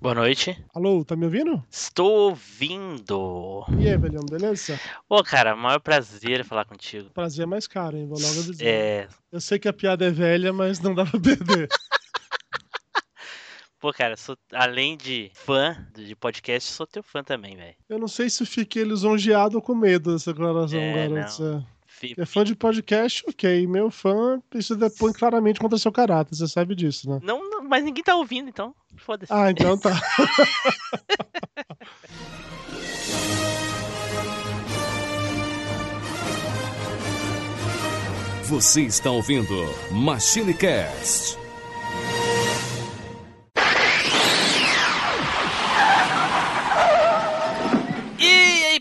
Boa noite. Alô, tá me ouvindo? Estou ouvindo. E aí, velhão, beleza? Pô, cara, maior prazer falar contigo. Prazer é mais caro, hein? Vou logo dizer. É. Eu sei que a piada é velha, mas não dá pra perder. Pô, cara, sou, além de fã de podcast, sou teu fã também, velho. Eu não sei se fiquei lisonjeado ou com medo dessa declaração, É, garoto. não. É. É fã de podcast, ok. Meu fã, isso depõe claramente contra seu caráter, você sabe disso, né? Não, não, mas ninguém tá ouvindo, então. Foda-se. Ah, então tá. Você está ouvindo Machine Cast.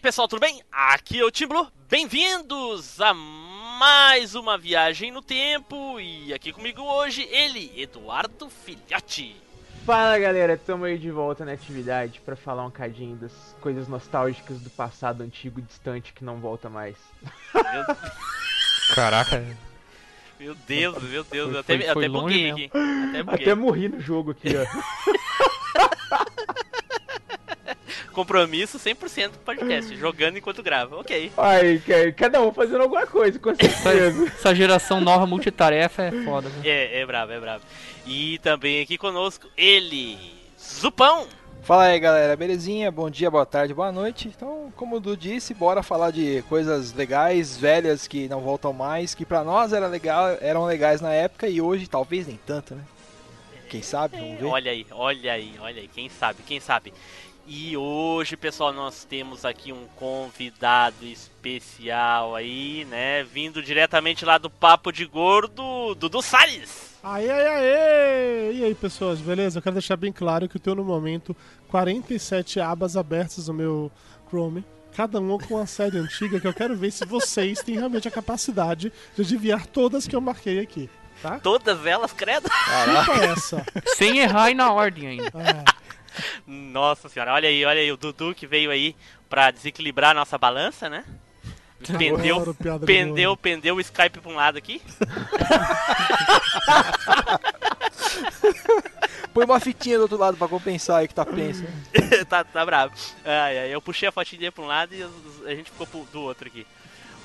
Pessoal, tudo bem? Aqui é o Timblo. Bem-vindos a mais uma viagem no tempo. E aqui comigo hoje, ele, Eduardo Filhote. Fala galera, tamo aí de volta na atividade pra falar um cadinho das coisas nostálgicas do passado antigo e distante que não volta mais. Meu, Caraca, meu Deus, meu Deus. Foi- eu até, foi- até buguei mesmo. aqui. Até buguei. Até morri no jogo aqui, ó. Compromisso 100% do podcast, jogando enquanto grava. Ok. Ai, ca- cada um fazendo alguma coisa, com essa, certeza. essa geração nova multitarefa é foda. viu? É, é brabo, é bravo. E também aqui conosco, ele, Zupão. Fala aí galera, belezinha? Bom dia, boa tarde, boa noite. Então, como o Du disse, bora falar de coisas legais, velhas que não voltam mais, que pra nós era legal, eram legais na época e hoje talvez nem tanto, né? Quem sabe, vamos ver. Olha aí, olha aí, olha aí. Quem sabe, quem sabe. E hoje, pessoal, nós temos aqui um convidado especial aí, né? Vindo diretamente lá do Papo de Gordo, Dudu Salles. Aê, aê, aê! E aí, pessoas, beleza? Eu quero deixar bem claro que eu tenho no momento 47 abas abertas no meu Chrome. Cada uma com uma série antiga que eu quero ver se vocês têm realmente a capacidade de adivinhar todas que eu marquei aqui. Tá? Todas elas, credo. Chupa essa. Sem errar e na ordem ainda. Ah, Nossa senhora, olha aí, olha aí, o Dudu que veio aí pra desequilibrar a nossa balança, né? Pendeu, de pendeu, pendeu o Skype pra um lado aqui. Põe uma fitinha do outro lado pra compensar aí que tá pensa. tá, tá bravo. Ai, ai, eu puxei a fotinha dele pra um lado e a gente ficou pro- do outro aqui.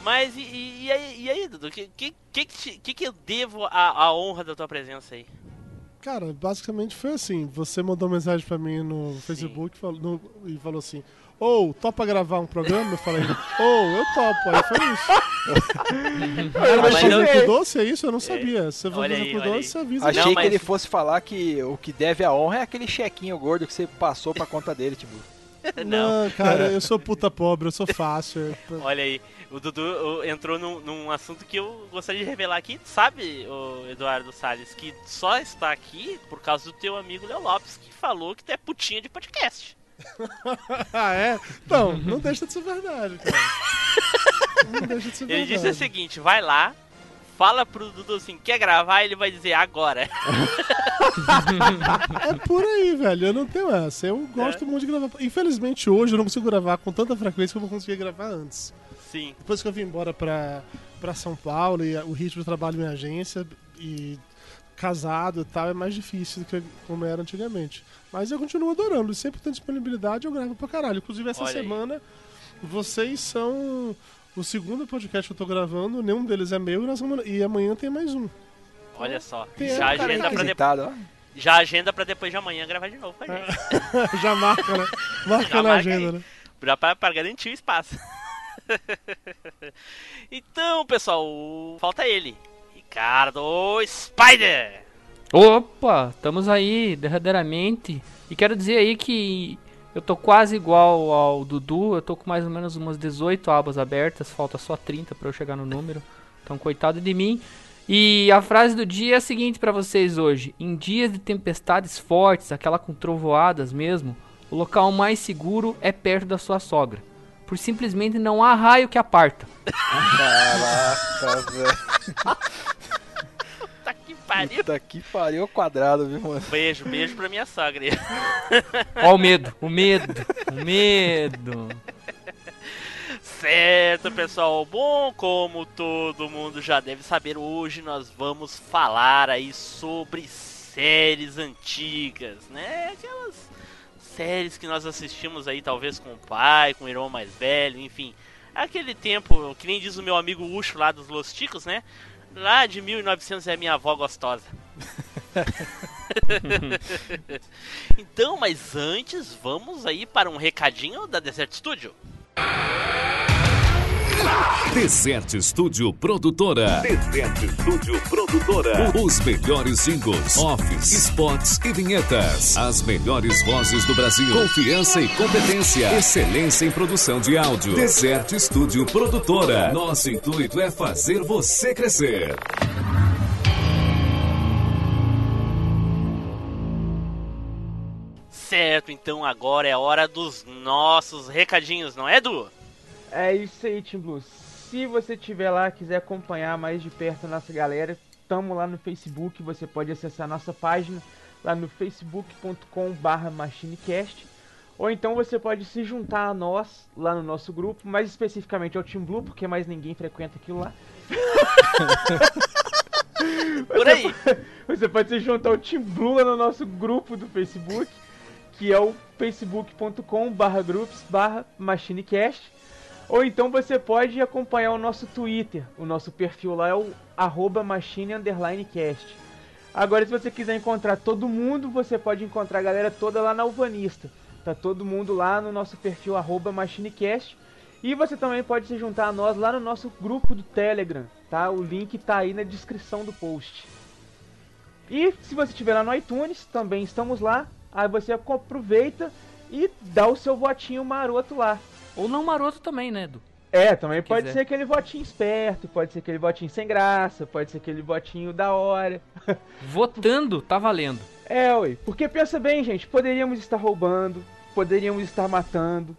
Mas e, e- aí, e aí, Dudu? O que, que, que, que te- que que eu devo a, a honra da tua presença aí? Cara, basicamente foi assim. Você mandou mensagem pra mim no Facebook falou- no- e falou assim: Ô, topa gravar um programa? Eu falei: Ô, eu topo. Aí foi isso. Era eu- com doce, é isso? Eu não sabia. Se você for Olha fazer com doce, você avisa. Achei Não, que mas- ele fosse falar que o que deve a honra é aquele chequinho gordo que você passou pra conta dele, tipo. Não. Não, cara, eu sou puta pobre, eu sou fácil. Olha aí, o Dudu o, entrou num, num assunto que eu gostaria de revelar aqui. Sabe, o Eduardo Salles, que só está aqui por causa do teu amigo Léo Lopes, que falou que tu é putinha de podcast. ah, é? Não, não deixa de ser verdade, cara. Não deixa de ser Ele verdade. disse o seguinte: vai lá, fala pro Dudu assim, quer gravar? Ele vai dizer agora. É por aí, velho. Eu não tenho essa. Eu gosto muito de gravar. Infelizmente, hoje eu não consigo gravar com tanta frequência que eu conseguia gravar antes. Sim. Depois que eu vim embora pra, pra São Paulo e o ritmo de trabalho em agência e casado e tal, é mais difícil do que como era antigamente. Mas eu continuo adorando. E sempre tem disponibilidade, eu gravo pra caralho. Inclusive, essa Olha aí. semana, vocês são o segundo podcast que eu tô gravando. Nenhum deles é meu. E, na semana- e amanhã tem mais um. Olha só. Tem Já agenda, pra de... Requisitado, ó. Já agenda pra depois de amanhã gravar de novo com a gente. Já marca, né? Marca Já na marca agenda, aí. né? Já pra, pra garantir o espaço. então, pessoal, falta ele. Ricardo Spider! Opa, estamos aí derradeiramente. E quero dizer aí que eu tô quase igual ao Dudu. Eu tô com mais ou menos umas 18 abas abertas. Falta só 30 pra eu chegar no número. Então, coitado de mim. E a frase do dia é a seguinte pra vocês hoje: Em dias de tempestades fortes, aquela com trovoadas mesmo, o local mais seguro é perto da sua sogra. Por simplesmente não há raio que aparta. Caraca, velho. Tá que pariu! Puta que pariu ao quadrado, viu, mano? Beijo, beijo pra minha sogra. aí. Ó o medo, o medo, o medo. Certo, pessoal. Bom, como todo mundo já deve saber, hoje nós vamos falar aí sobre séries antigas, né? Aquelas séries que nós assistimos aí, talvez com o pai, com o irmão mais velho, enfim. Aquele tempo, que nem diz o meu amigo Ucho lá dos Los Ticos, né? Lá de 1900 é minha avó gostosa. então, mas antes, vamos aí para um recadinho da Desert Studio. Desert Studio Produtora. Desert Studio Produtora. Os melhores singles, offs, spots e vinhetas. As melhores vozes do Brasil. Confiança e competência. Excelência em produção de áudio. Desert Studio Produtora. Nosso intuito é fazer você crescer. Certo, então agora é hora dos nossos recadinhos, não é, Edu? É isso aí, Team Blue. Se você tiver lá, quiser acompanhar mais de perto a nossa galera, tamo lá no Facebook, você pode acessar a nossa página lá no facebook.com/barra machinecast. Ou então você pode se juntar a nós lá no nosso grupo, mais especificamente ao Team Blue, porque mais ninguém frequenta aquilo lá. Por aí. Você pode se juntar ao Team Blue lá no nosso grupo do Facebook, que é o facebook.com/groups/machinecast. Ou então você pode acompanhar o nosso Twitter. O nosso perfil lá é o arroba machine_cast. Agora, se você quiser encontrar todo mundo, você pode encontrar a galera toda lá na Alvanista. Tá todo mundo lá no nosso perfil arroba machinecast. E você também pode se juntar a nós lá no nosso grupo do Telegram, tá? O link tá aí na descrição do post. E se você estiver lá no iTunes, também estamos lá. Aí você aproveita e dá o seu votinho maroto lá. Ou não maroto também, né, Edu? É, também Se pode quiser. ser aquele votinho esperto, pode ser aquele votinho sem graça, pode ser aquele votinho da hora. Votando, tá valendo. É, ué. Porque pensa bem, gente, poderíamos estar roubando, poderíamos estar matando,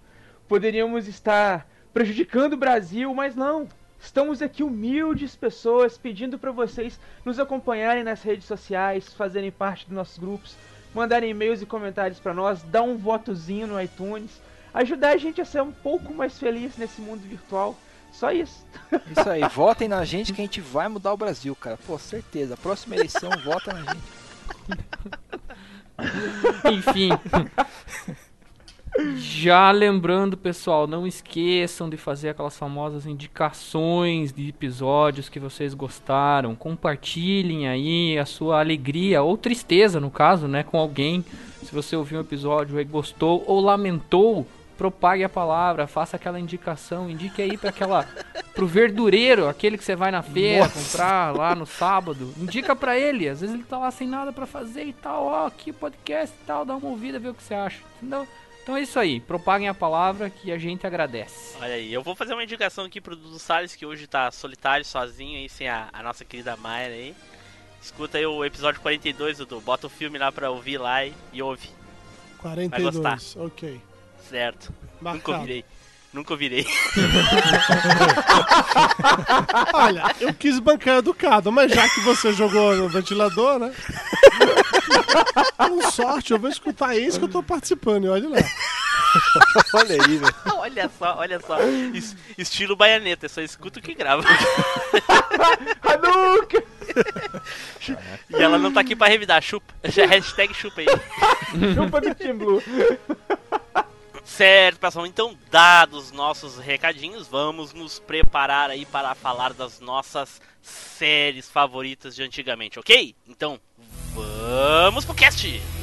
poderíamos estar prejudicando o Brasil, mas não. Estamos aqui humildes pessoas pedindo para vocês nos acompanharem nas redes sociais, fazerem parte dos nossos grupos, mandarem e-mails e comentários para nós, dar um votozinho no iTunes, ajudar a gente a ser um pouco mais feliz nesse mundo virtual. Só isso. Isso aí, votem na gente que a gente vai mudar o Brasil, cara. Pô, certeza. Próxima eleição, vota na gente. Enfim. Já lembrando, pessoal, não esqueçam de fazer aquelas famosas indicações de episódios que vocês gostaram. Compartilhem aí a sua alegria ou tristeza, no caso, né, com alguém. Se você ouviu um episódio e gostou ou lamentou, propague a palavra, faça aquela indicação, indique aí para aquela pro verdureiro, aquele que você vai na feira comprar lá no sábado. Indica pra ele, às vezes ele tá lá sem nada pra fazer e tal, ó, aqui o podcast e tal, dá uma ouvida, vê o que você acha. Entendeu? Então é isso aí, propaguem a palavra que a gente agradece. Olha aí, eu vou fazer uma indicação aqui pro Dudu Salles, que hoje tá solitário, sozinho aí, sem a, a nossa querida Mayra aí. Escuta aí o episódio 42, Dudu. Bota o filme lá pra ouvir lá e, e ouve. 42, ok. Certo. Nunca ouvirei. Nunca ouvirei. Olha, eu quis bancar educado, mas já que você jogou no ventilador, né? Com sorte, eu vou escutar esse que eu tô participando, e olha lá. Olha aí, velho. olha só, olha só. Es- estilo baianeta, só escuta o que grava. Hadouken! e ela não tá aqui pra revidar, chupa. Já hashtag chupa aí. Chupa do Team Blue. Certo, pessoal. Então, dados nossos recadinhos, vamos nos preparar aí para falar das nossas séries favoritas de antigamente, ok? Então, vamos pro cast!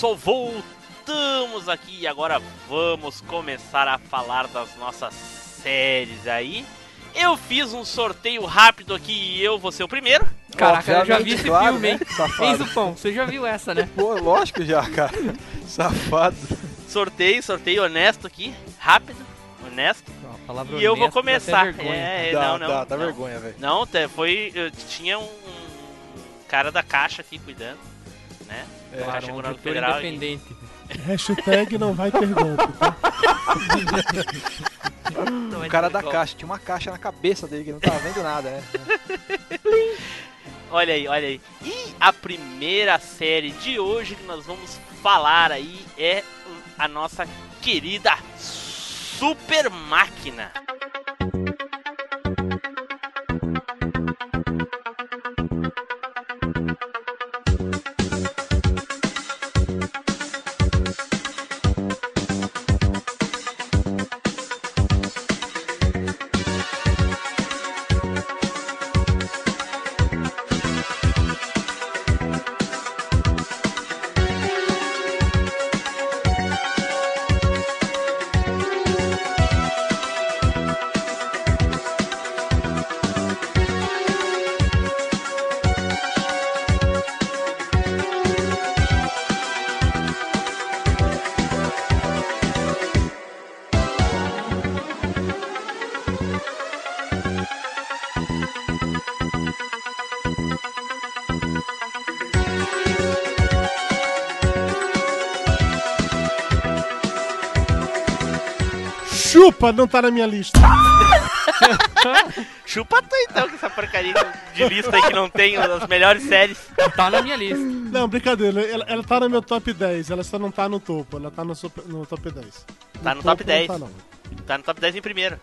Pessoal, voltamos aqui e agora vamos começar a falar das nossas séries aí. Eu fiz um sorteio rápido aqui e eu vou ser o primeiro. Caraca, eu já vi esse claro, filme, hein? né? Hein, Safado. Zupão? Você já viu essa, né? Pô, lógico já, cara. Safado. Sorteio, sorteio honesto aqui, rápido, honesto. Não, a palavra E eu vou começar. É, dá, não, não. dá, dá não. vergonha, velho. Não, te- foi. eu tinha um cara da caixa aqui cuidando, né? É, Claro, um Econômica auditor Federal. e- independente. Hashtag não vai ter golpe, tá? O cara é da caixa, tinha uma caixa na cabeça dele que não tava vendo nada, né? Olha aí, olha aí. E a primeira série de hoje que nós vamos falar aí é a nossa querida Super Máquina. Chupa, não tá na minha lista. Chupa tu então com essa porcaria de lista aí que não tem as melhores séries. Tá na minha lista. Não, brincadeira. Ela, ela tá no meu top 10. Ela só não tá no topo. Ela tá no, super- no top 10. Tá no top 10. Não tá, não. Tá no top 10 em primeiro.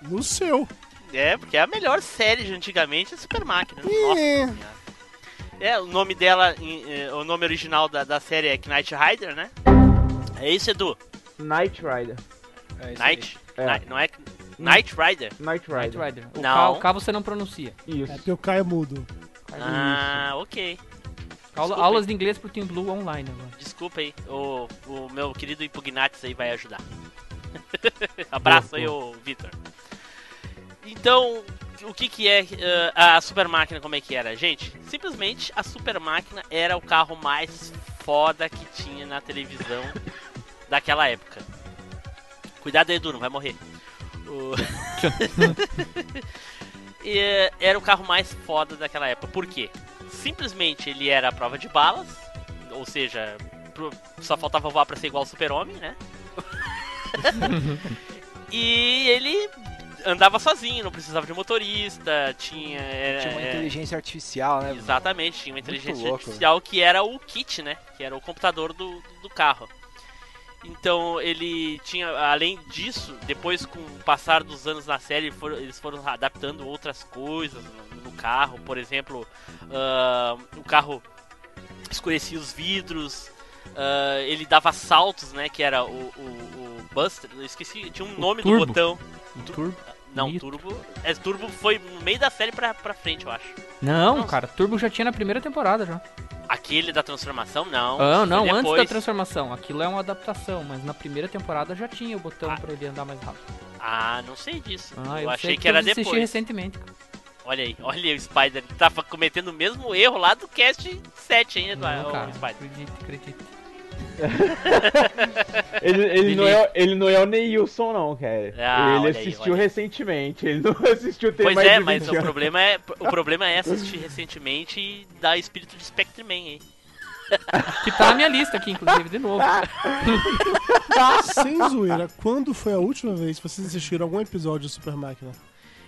No seu. É, porque é a melhor série de antigamente é Super Máquina. Nossa É. senhora. É, o nome dela, eh, o nome original da, da série é Knight Rider, né? É isso, Edu? Night Rider. É aí. Night? É. Ni- não é Knight Rider? Night Knight Rider. Rider. O, Não. K, o K você não pronuncia. Isso. É porque o Caio é mudo. Ah, ok. Aula- aulas aí. de inglês pro Team Blue online agora. Desculpa aí, o, o meu querido Impugnatis aí vai ajudar. Abraço aí, ô Vitor. Então, o que que é eh, a Super Máquina, como é que era? Gente, simplesmente a Super Máquina era o carro mais foda que tinha na televisão daquela época. Cuidado aí, Edu, não vai morrer. O- E, eh, era o carro mais foda daquela época. Por quê? Simplesmente ele era a prova de balas, ou seja, só faltava voar pra ser igual o Super-Homem, né? e ele andava sozinho, não precisava de motorista, tinha. era- Tinha uma é, inteligência artificial, né? Exatamente, tinha uma inteligência louco, artificial que era o kit, né? Que era o computador do, do carro. Então ele tinha, além disso, depois com o passar dos anos na série, foram- eles foram adaptando outras coisas no, no carro. Por exemplo, ah, o carro escurecia os vidros, ah, ele dava saltos, né? Que era o, o, o Buster, esqueci, tinha um nome do turbo. botão. Um Tu- turbo. Não, Nitro. Turbo. É, Turbo foi no meio da série pra, pra frente, eu acho. Não, Nossa. cara, Turbo já tinha na primeira temporada já. Aquele da transformação, não. Ah, não, antes da depois. transformação. Aquilo é uma adaptação, mas na primeira temporada já tinha o botão Ah. pra ele andar mais rápido. Ah, não sei disso. Ah, eu, eu achei sei que era eu assisti depois. recentemente. Olha aí, olha aí o Spider. Ele tava cometendo o mesmo erro lá do cast 7, hein, Não, cara, Spider. acredite, acredite. Ele, ele, não é, ele não é o Neilson, não, cara. Ah, ele assistiu aí. recentemente. Ele não assistiu tem Pois mais é, de mas 20 o anos. problema é, o problema é assistir recentemente e dar espírito de Spectre-Man aí. Que tá na minha lista aqui, inclusive, de novo. Sem zoeira, quando foi a última vez que vocês assistiram algum episódio de Super Máquina?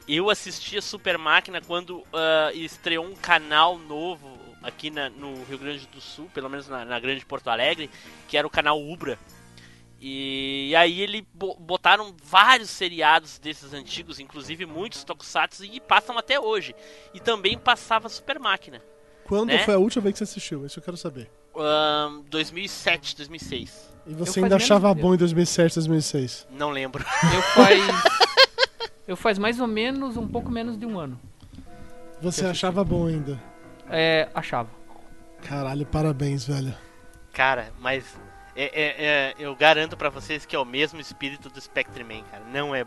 Eu assisti a Super Máquina quando ah, estreou um canal novo aqui na- no Rio Grande do Sul, pelo menos na, na Grande Porto Alegre, que era o canal Ubra. E, aí ele bo- botaram vários seriados desses antigos, inclusive muitos tokusatsu, e passam até hoje. E também passava Super Máquina. Quando Né? foi a última vez que você assistiu? Isso eu quero saber. Ahn, 2007, 2006. E Eu você faz ainda achava bom em 2007, 2006? Não lembro. Eu faz. Eu faz mais ou menos, um pouco menos de um ano. Você achava bom ainda? É, achava. Caralho, parabéns, velho. Cara, mas é, é- é- eu garanto pra vocês que é o mesmo espírito do Spectreman, cara. Não é.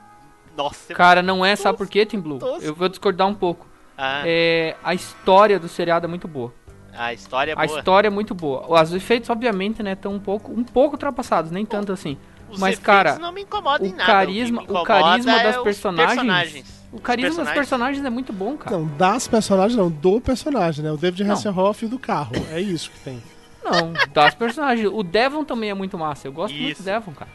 Nossa, é Cara, não é, sabe por quê, Tim Blue? tosco. Eu vou discordar um pouco. Ah, É, a história do seriado é muito boa. a história é A boa. história é muito boa. Os efeitos, obviamente, né, estão um pouco, um pouco ultrapassados, nem tanto assim. Os mas, efeitos cara, não me incomodam em O nada. carisma, o incomoda carisma é das os personagens, O carisma dos personagens. é muito bom, cara. Não, das personagens não, do personagem, né? O David. Hasselhoff e do carro. É isso que tem. Não, das personagens. O Devon também é muito massa. Eu gosto muito Isso. do Devon, cara.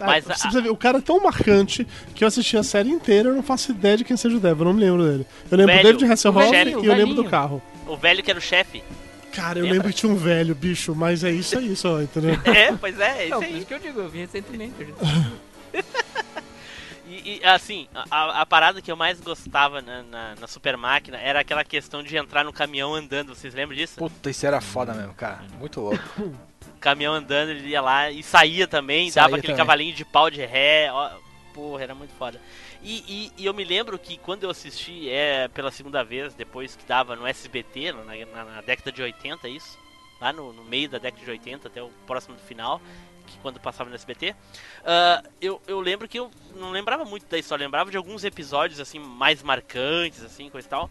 Ah, Mas você a- precisa ver, o cara é tão marcante que eu assisti a série inteira e eu não faço ideia de quem seja o Devil, eu não me lembro dele. Eu lembro Velho, do David Hasselhoff o e velhinho, eu o lembro velhinho. do carro. O velho que era o chefe. Cara, eu Lembra? lembro que tinha um velho, bicho, mas é isso aí só, entendeu? É, pois é, é isso Não, aí. isso que eu digo, eu vi recentemente. gente- E, e, assim, a, a parada que eu mais gostava na, na, na Super Máquina era aquela questão de entrar no caminhão andando. Vocês lembram disso? Puta, isso era foda mesmo, cara. Muito louco. Caminhão andando, ele ia lá e saía também, Saía dava aquele também. cavalinho de pau de ré. Ó, porra, era muito foda. E, e- e eu me lembro que quando eu assisti é, pela segunda vez, depois que dava no SBT, na, na- na década de 80, isso, lá no, no meio da década de 80 até o próximo do final, que quando passava no SBT, ah, eu, eu lembro que eu não lembrava muito da história, lembrava de alguns episódios assim mais marcantes, assim, coisa e tal.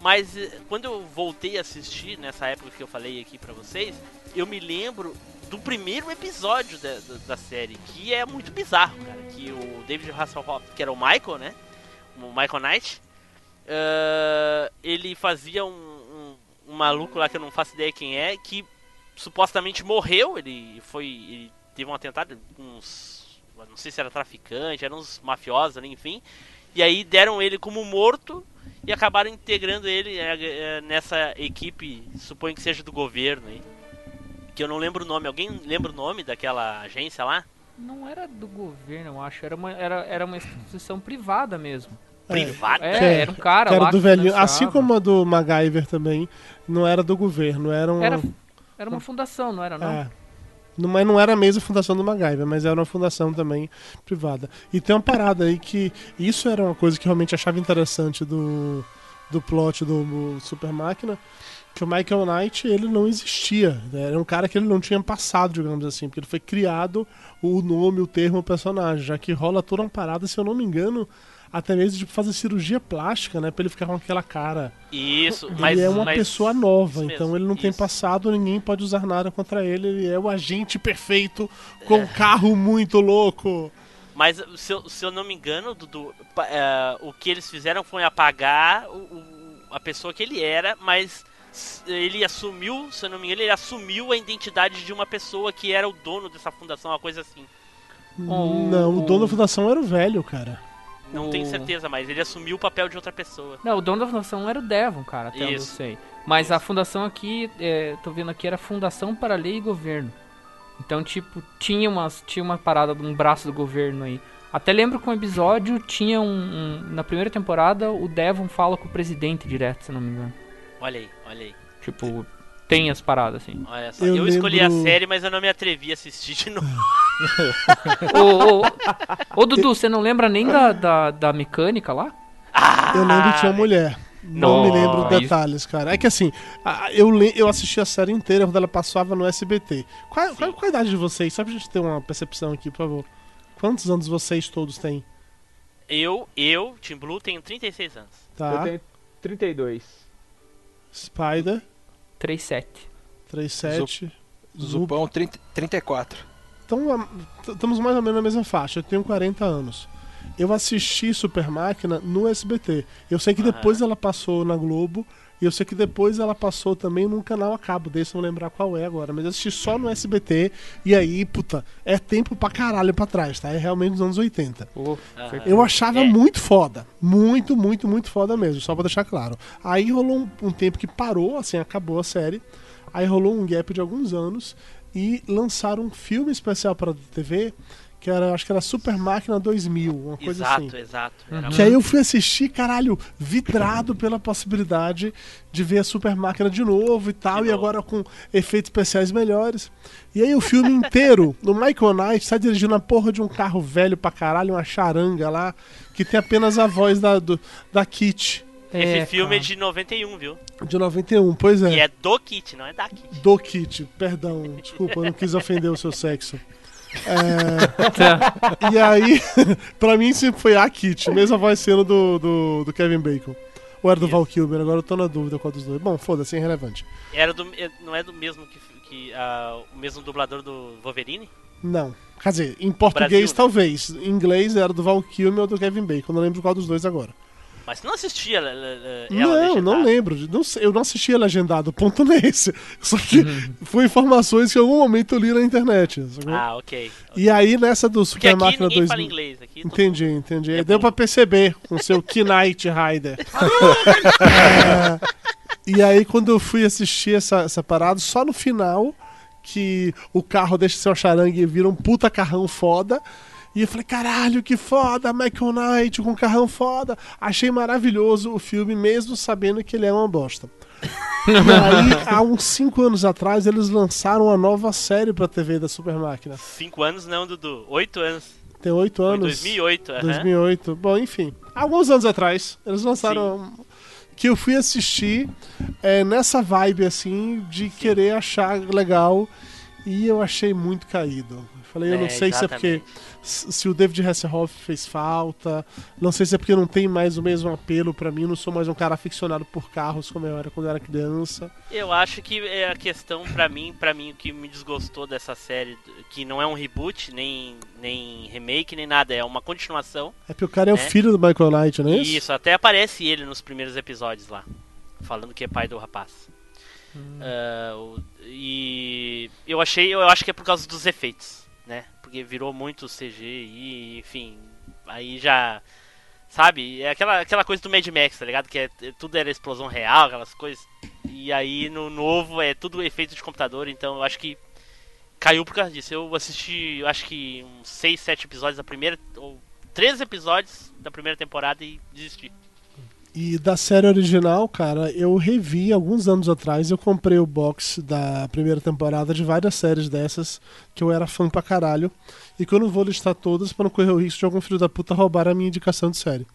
Mas eh, quando eu voltei a assistir, nessa época que eu falei aqui pra vocês, eu me lembro do primeiro episódio da, da, da série, que é muito bizarro, cara. Que o David Hasselhoff, que era o Michael, né? O Michael Knight, ah, ele fazia um, um, um maluco lá que eu não faço ideia quem é, que supostamente morreu. Ele foi. Ele teve um atentado com uns. Não sei se era traficante, eram uns mafiosos ali, enfim. E aí deram ele como morto e acabaram integrando ele é, é, nessa equipe, suponho que seja do governo aí. Que eu não lembro o nome. Alguém lembra o nome daquela agência lá? Não era do governo, eu acho. Era uma, era, era uma instituição privada mesmo. Privada? É, Que é- era um cara era lá do que velhinho. Assim como a do MacGyver também, não era do governo, era um. Era, era uma fundação, não era não? É. Mas não era a mesma fundação do MacGyver, mas era uma fundação também privada. E tem uma parada aí que. Isso era uma coisa que eu realmente achava interessante do, do plot do, do Super Máquina. Que o Michael Knight, ele não existia. né? Era um cara que ele não tinha passado, digamos assim. Porque ele foi criado o nome, o termo, o personagem. Já que rola toda uma parada, se eu não me engano, até mesmo de fazer cirurgia plástica, né? Pra ele ficar com aquela cara. Isso, Ele mas. é uma mas- pessoa nova, isso então mesmo, ele não tem isso. passado, ninguém pode usar nada contra ele. Ele é o agente perfeito com um carro muito louco. Mas se eu, se eu não me engano, Dudu, é, o que eles fizeram foi apagar o- o- a pessoa que ele era, mas ele assumiu, se eu não me engano, ele assumiu a identidade de uma pessoa que era o dono dessa fundação, uma coisa assim. Não, o dono da fundação era o velho, cara. Não O- tenho certeza, mas ele assumiu o papel de outra pessoa. Não, o dono da fundação era o Devon, cara, até onde eu Isso. sei. Mas a Isso. fundação aqui, é, tô vendo aqui, era Fundação para Lei e Governo. Então, tipo, tinha, umas, tinha uma parada, um braço do governo aí. Até lembro que um episódio tinha um, um- Na primeira temporada, o Devon fala com o presidente direto, se não me engano. Olha aí, olha aí. Tipo, tem as paradas assim. Olha só. Eu Eu, escolhi a lembro- série, mas eu não me atrevi a assistir de novo. Ô, ô, ô, Dudu, você não lembra nem da, da, da mecânica lá? Eu lembro que tinha uma mulher. Não me lembro detalhes, cara. É que assim, eu, eu assisti a série inteira quando ela passava no SBT. Qual, qual, qual a idade de vocês? Só pra gente ter uma percepção aqui, por favor. Quantos anos vocês todos têm? Eu, eu, Tim Blue, tenho 36 anos. Tá? Eu tenho 32. Spider, 3-7. 37. Zup. Zupão 30, 34. Então, estamos mais ou menos na mesma faixa. Eu tenho 40 anos. Eu assisti Super Máquina no SBT. Eu sei que Aham. depois ela passou na Globo. E eu sei que depois ela passou também num canal a cabo. Desse eu não lembrar qual é agora. Mas eu assisti só no SBT. E aí, puta, é tempo pra caralho pra trás, tá? É realmente nos anos 80. Ô, Aham. certeza. Eu achava É. muito foda. Muito, muito, muito foda mesmo. Só pra deixar claro. Aí rolou um, um tempo que parou, assim, acabou a série. Aí rolou um gap de alguns anos. E lançaram um filme especial pra TV. Que era, acho que era Super Máquina 2000, uma coisa Exato, assim. exato. Era Que aí eu fui assistir, caralho, vidrado pela possibilidade de ver a Super Máquina de novo e tal, De e novo. agora com efeitos especiais melhores. E aí o filme inteiro, o Michael Knight tá dirigindo a porra de um carro velho pra caralho, uma charanga lá, que tem apenas a voz da, do, da Kit. Esse É, filme cara. é de 91, viu? De 91, pois é. E é do Kit, não é da Kit. Do Kit, perdão, desculpa, eu não quis ofender o seu sexo. É, Tá. e aí, pra mim sempre foi a Kit, mesmo a voz sendo do, do, do Kevin Bacon. Ou era do Isso. Val Kilmer, agora eu tô na dúvida qual dos dois. Bom, foda-se, é irrelevante. Era do, é- não é do mesmo que, que ah, o mesmo dublador do Wolverine? Não. Quer dizer, em português Brasil, né? talvez. Em inglês era do Val Kilmer ou do Kevin Bacon, não lembro qual dos dois agora. Mas você não assistia ela não, não lembro. Não eu não assistia legendado, o ponto nesse. Só que foi informações que em algum momento eu li na internet. Ah, ok. E aí nessa do Porque Super aqui Máquina ninguém 2000. fala inglês. Aqui Entendi, entendi. É Deu pra perceber com seu Knight Rider. É, e aí, quando eu fui assistir essa, essa parada, só no final que o carro deixa uma charangue e vira um puta carrão foda. E eu falei, caralho, que foda, Michael Knight com um carrão foda. Achei maravilhoso o filme, mesmo sabendo que ele é uma bosta. e aí, há uns 5 anos atrás, eles lançaram uma nova série pra TV da Super Máquina. Cinco anos não, Dudu. Oito anos. Tem 8 Foi em anos. 2008, aham. 2008. Bom, enfim. Alguns anos atrás, eles lançaram. Que eu fui assistir é, nessa vibe, assim, de querer achar legal. E eu achei muito caído. Eu Falei, eu não É, sei se é porque. Se o David Hasselhoff fez falta. Não sei se é porque não tem mais o mesmo apelo pra mim. Não sou mais um cara aficionado por carros como eu era quando eu era criança. Eu acho que é a questão pra mim, para mim o que me desgostou dessa série, que não é um reboot, nem nem remake, nem nada, é uma continuação. É porque o cara é o É. filho do Michael Knight, não é isso? Isso, até aparece ele nos primeiros episódios lá, falando que é pai do rapaz. Ah, o- e eu achei, eu acho que é por causa dos efeitos, né? Porque virou muito CGI, enfim, aí já sabe, é aquela aquela coisa do Mad Max, tá ligado? Que é, é- tudo era explosão real, aquelas coisas. E aí no novo é tudo efeito de computador, então eu acho que caiu por causa disso. Eu assisti, eu acho que uns 6, 7 episódios da primeira ou três episódios da primeira temporada e desisti. E da série original, cara, eu revi alguns anos atrás. Eu comprei o box da primeira temporada de várias séries dessas que eu era fã pra caralho. E que eu não vou listar todas pra não correr o risco de algum filho da puta roubar a minha indicação de série.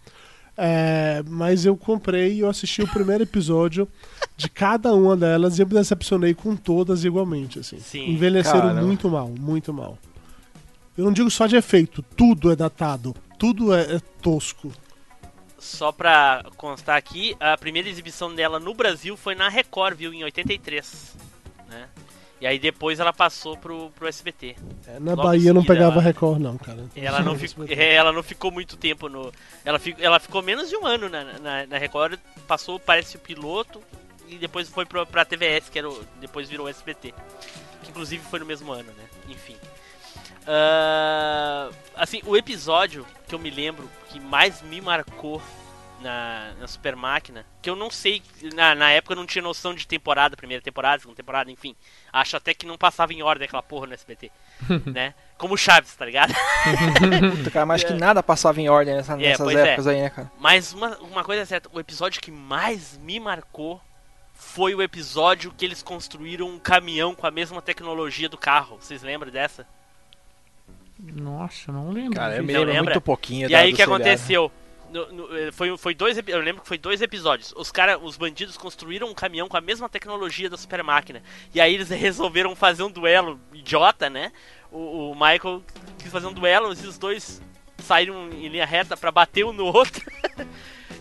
É, mas eu comprei e eu assisti o primeiro episódio de cada uma delas e eu me decepcionei com todas igualmente. Assim. Sim. Envelheceram Caramba. muito mal, muito mal. Eu não digo só de efeito, tudo é datado, tudo é- é tosco. Só pra constar aqui, a primeira exibição dela no Brasil foi na Record, viu, em 83, né? E aí depois ela passou pro, pro SBT. É, na Logo Bahia em não seguida, pegava ela- Record, não, cara. Ela não, ficou, é, ela não ficou muito tempo no. Ela, fico, ela ficou menos de um ano na, na, na Record, passou, parece o piloto, e depois foi pro, pra TVS, que era o, depois virou SBT. Que inclusive foi no mesmo ano, né? Enfim. Ah, assim, o episódio que eu me lembro que mais me marcou na, na Super Máquina, que eu não sei, na, na época eu não tinha noção de temporada, primeira temporada, segunda temporada, enfim. Acho até que não passava em ordem aquela porra no SBT, né? Como o Chaves, tá ligado? Puta, cara, mas que nada passava em ordem nessa- É, nessas é. épocas aí, né, cara? Mas uma, uma coisa é certa, o episódio que mais me marcou foi o episódio que eles construíram um caminhão com a mesma tecnologia do carro. Vocês lembram dessa? Nossa, não lembro. Cara, eu me Não lembro lembra? muito pouquinho E da- aí do o que seriado. aconteceu? No- no- eh, foi, foi dois, eu lembro que foi dois episódios. Os cara, os bandidos construíram um caminhão com a mesma tecnologia da super máquina. E aí eles resolveram fazer um duelo idiota, né? O, o Michael quis fazer um duelo, e os dois saíram em linha reta pra bater um no outro.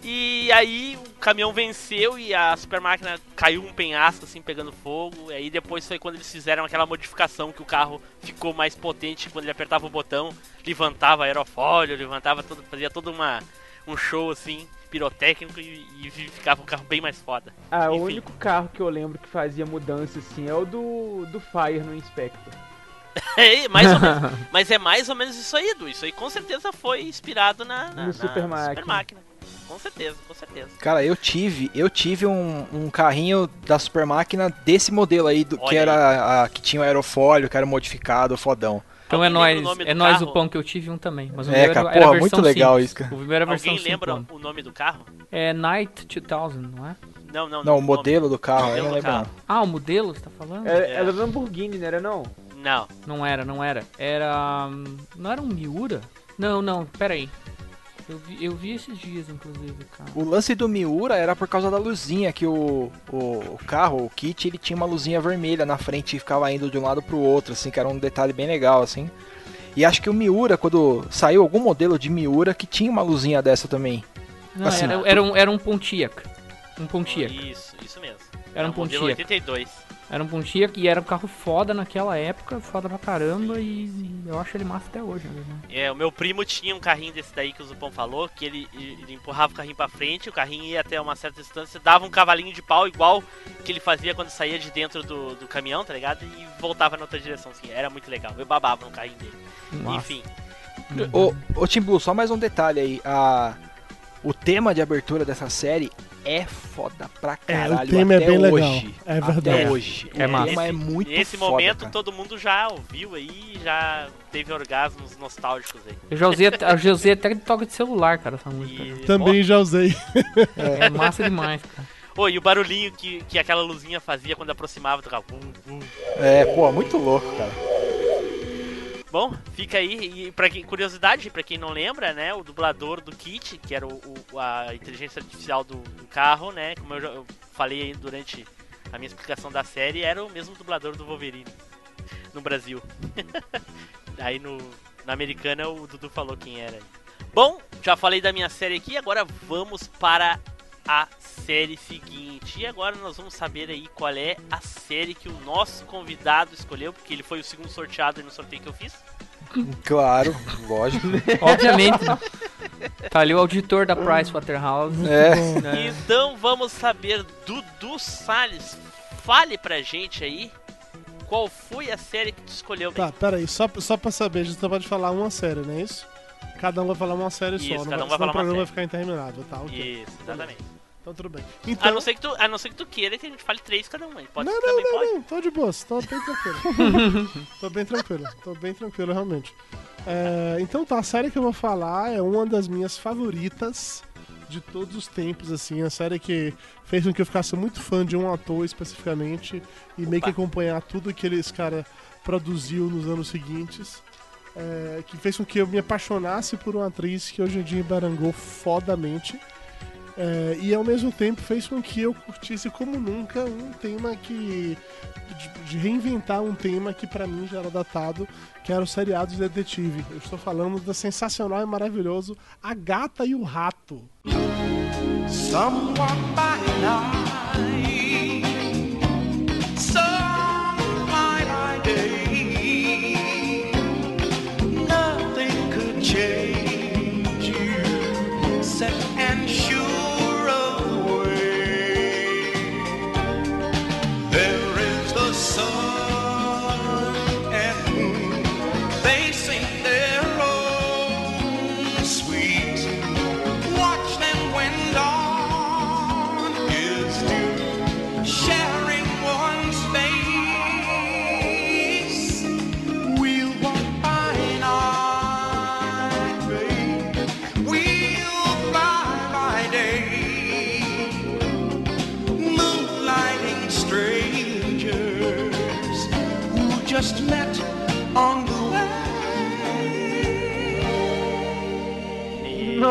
e aí o caminhão venceu e a super máquina caiu um penhasco assim pegando fogo. E aí depois foi quando eles fizeram aquela modificação que o carro ficou mais potente quando ele apertava o botão, levantava aerofólio, levantava tudo, fazia toda uma um show assim pirotécnico e, e ficava um carro bem mais foda. Ah, o Enfim. único carro que eu lembro que fazia mudança assim é o do, do Fire no Inspector. É, mais ou menos, mas é mais ou menos isso aí, Edu. Isso aí com certeza foi inspirado na, na, na Super Máquina. Super Máquina. Com certeza, com certeza. Cara, eu tive, eu tive um, um carrinho da Super Máquina desse modelo aí, do, que era a, que tinha o aerofólio, que era modificado, fodão. Então é Alguém lembra nós, o é nós o pão que eu tive um também. Mas o É, meu cara, era, era porra, versão muito legal simples. isso, cara. O meu era a versão Alguém lembra o nome do carro? É Night 2000, não é? Não, não, Não, o nome. modelo do carro, eu Modelo não lembro não. carro. Ah, o modelo, você tá falando? Era, É. era Lamborghini, não era não? Não. Não era, não era. Era. hum, Não era um Miura? Não, não, pera aí. Eu vi, eu vi esses dias, inclusive, cara. O lance do Miura era por causa da luzinha, que o, o, o carro, o kit, ele tinha uma luzinha vermelha na frente e ficava indo de um lado pro outro, assim, que era um detalhe bem legal, assim. E acho que o Miura, quando saiu algum modelo de Miura que tinha uma luzinha dessa também. Não, Assim, era, era, um, era um Pontiac. Um Pontiac. Isso, isso mesmo. Era um modelo Pontiac. 82. Era um Pontiac e era um carro foda naquela época, foda pra caramba e eu acho ele massa até hoje, verdade. É, o meu primo tinha um carrinho desse daí que o Zupão falou, que ele, ele empurrava o carrinho pra frente, o carrinho ia até uma certa distância, dava um cavalinho de pau igual que ele fazia quando saía de dentro do, do caminhão, tá ligado? E voltava na outra direção, assim, era muito legal. Eu babava no carrinho dele. Massa. Enfim, Ô, ô Timbu, só mais um detalhe aí. A, o tema de abertura dessa série é foda pra É, caralho. o tema é até bem legal. hoje. É Até verdade. hoje. É o massa. tema é muito nesse foda, momento cara. todo mundo já ouviu aí, já teve orgasmos nostálgicos aí. Eu já usei, até- eu já usei até de toque de celular, cara, essa música. E, Também já usei. É massa demais, cara. Pô, e o barulhinho que, que aquela luzinha fazia quando aproximava do carro. Bum, bum. É, pô, muito louco, cara. Bom, fica aí. E pra quem, curiosidade, pra quem não lembra, né? O dublador do Kit, que era o, o- a inteligência artificial do, do carro, né? Como eu, eu falei durante a minha explicação da série, era o mesmo dublador do Wolverine no Brasil. aí no, na americana o Dudu falou quem era. Bom, já falei da minha série aqui, agora vamos para a série seguinte. E agora nós vamos saber aí qual é a série que o nosso convidado escolheu, porque ele foi o segundo sorteado no sorteio que eu fiz. Claro, lógico. Obviamente? Tá ali o auditor da Pricewaterhouse. É. né? Então vamos saber, Dudu Salles, fale pra gente aí qual foi a série que tu escolheu. Tá, pera aí, só, só pra saber, a gente só pode falar uma série, não é isso? Cada um vai falar uma série Isso, só, cada não um vai, senão falar o programa uma vai ficar interminável, tá? ok. Isso, exatamente. Então tudo bem. A Então, não, ser que tu, a não ser que tu queira que a gente fale três cada um. a Pode, Não, também não, pode. não, tô de boa, tô bem tranquilo. tô bem tranquilo, tô bem tranquilo, realmente. É, então tá, a série que eu vou falar é uma das minhas favoritas de todos os tempos, assim, a série que fez com que eu ficasse muito fã de um ator especificamente e meio que Opa. acompanhar tudo que esse cara produziu nos anos seguintes. é, que fez com que eu me apaixonasse por uma atriz que hoje em dia embarangou fodamente. É, e ao mesmo tempo fez com que eu curtisse como nunca um tema que. de, de reinventar um tema que pra mim já era datado, que era o seriado de detetive. Eu estou falando do sensacional e maravilhoso A Gata e o Rato. Someone by night,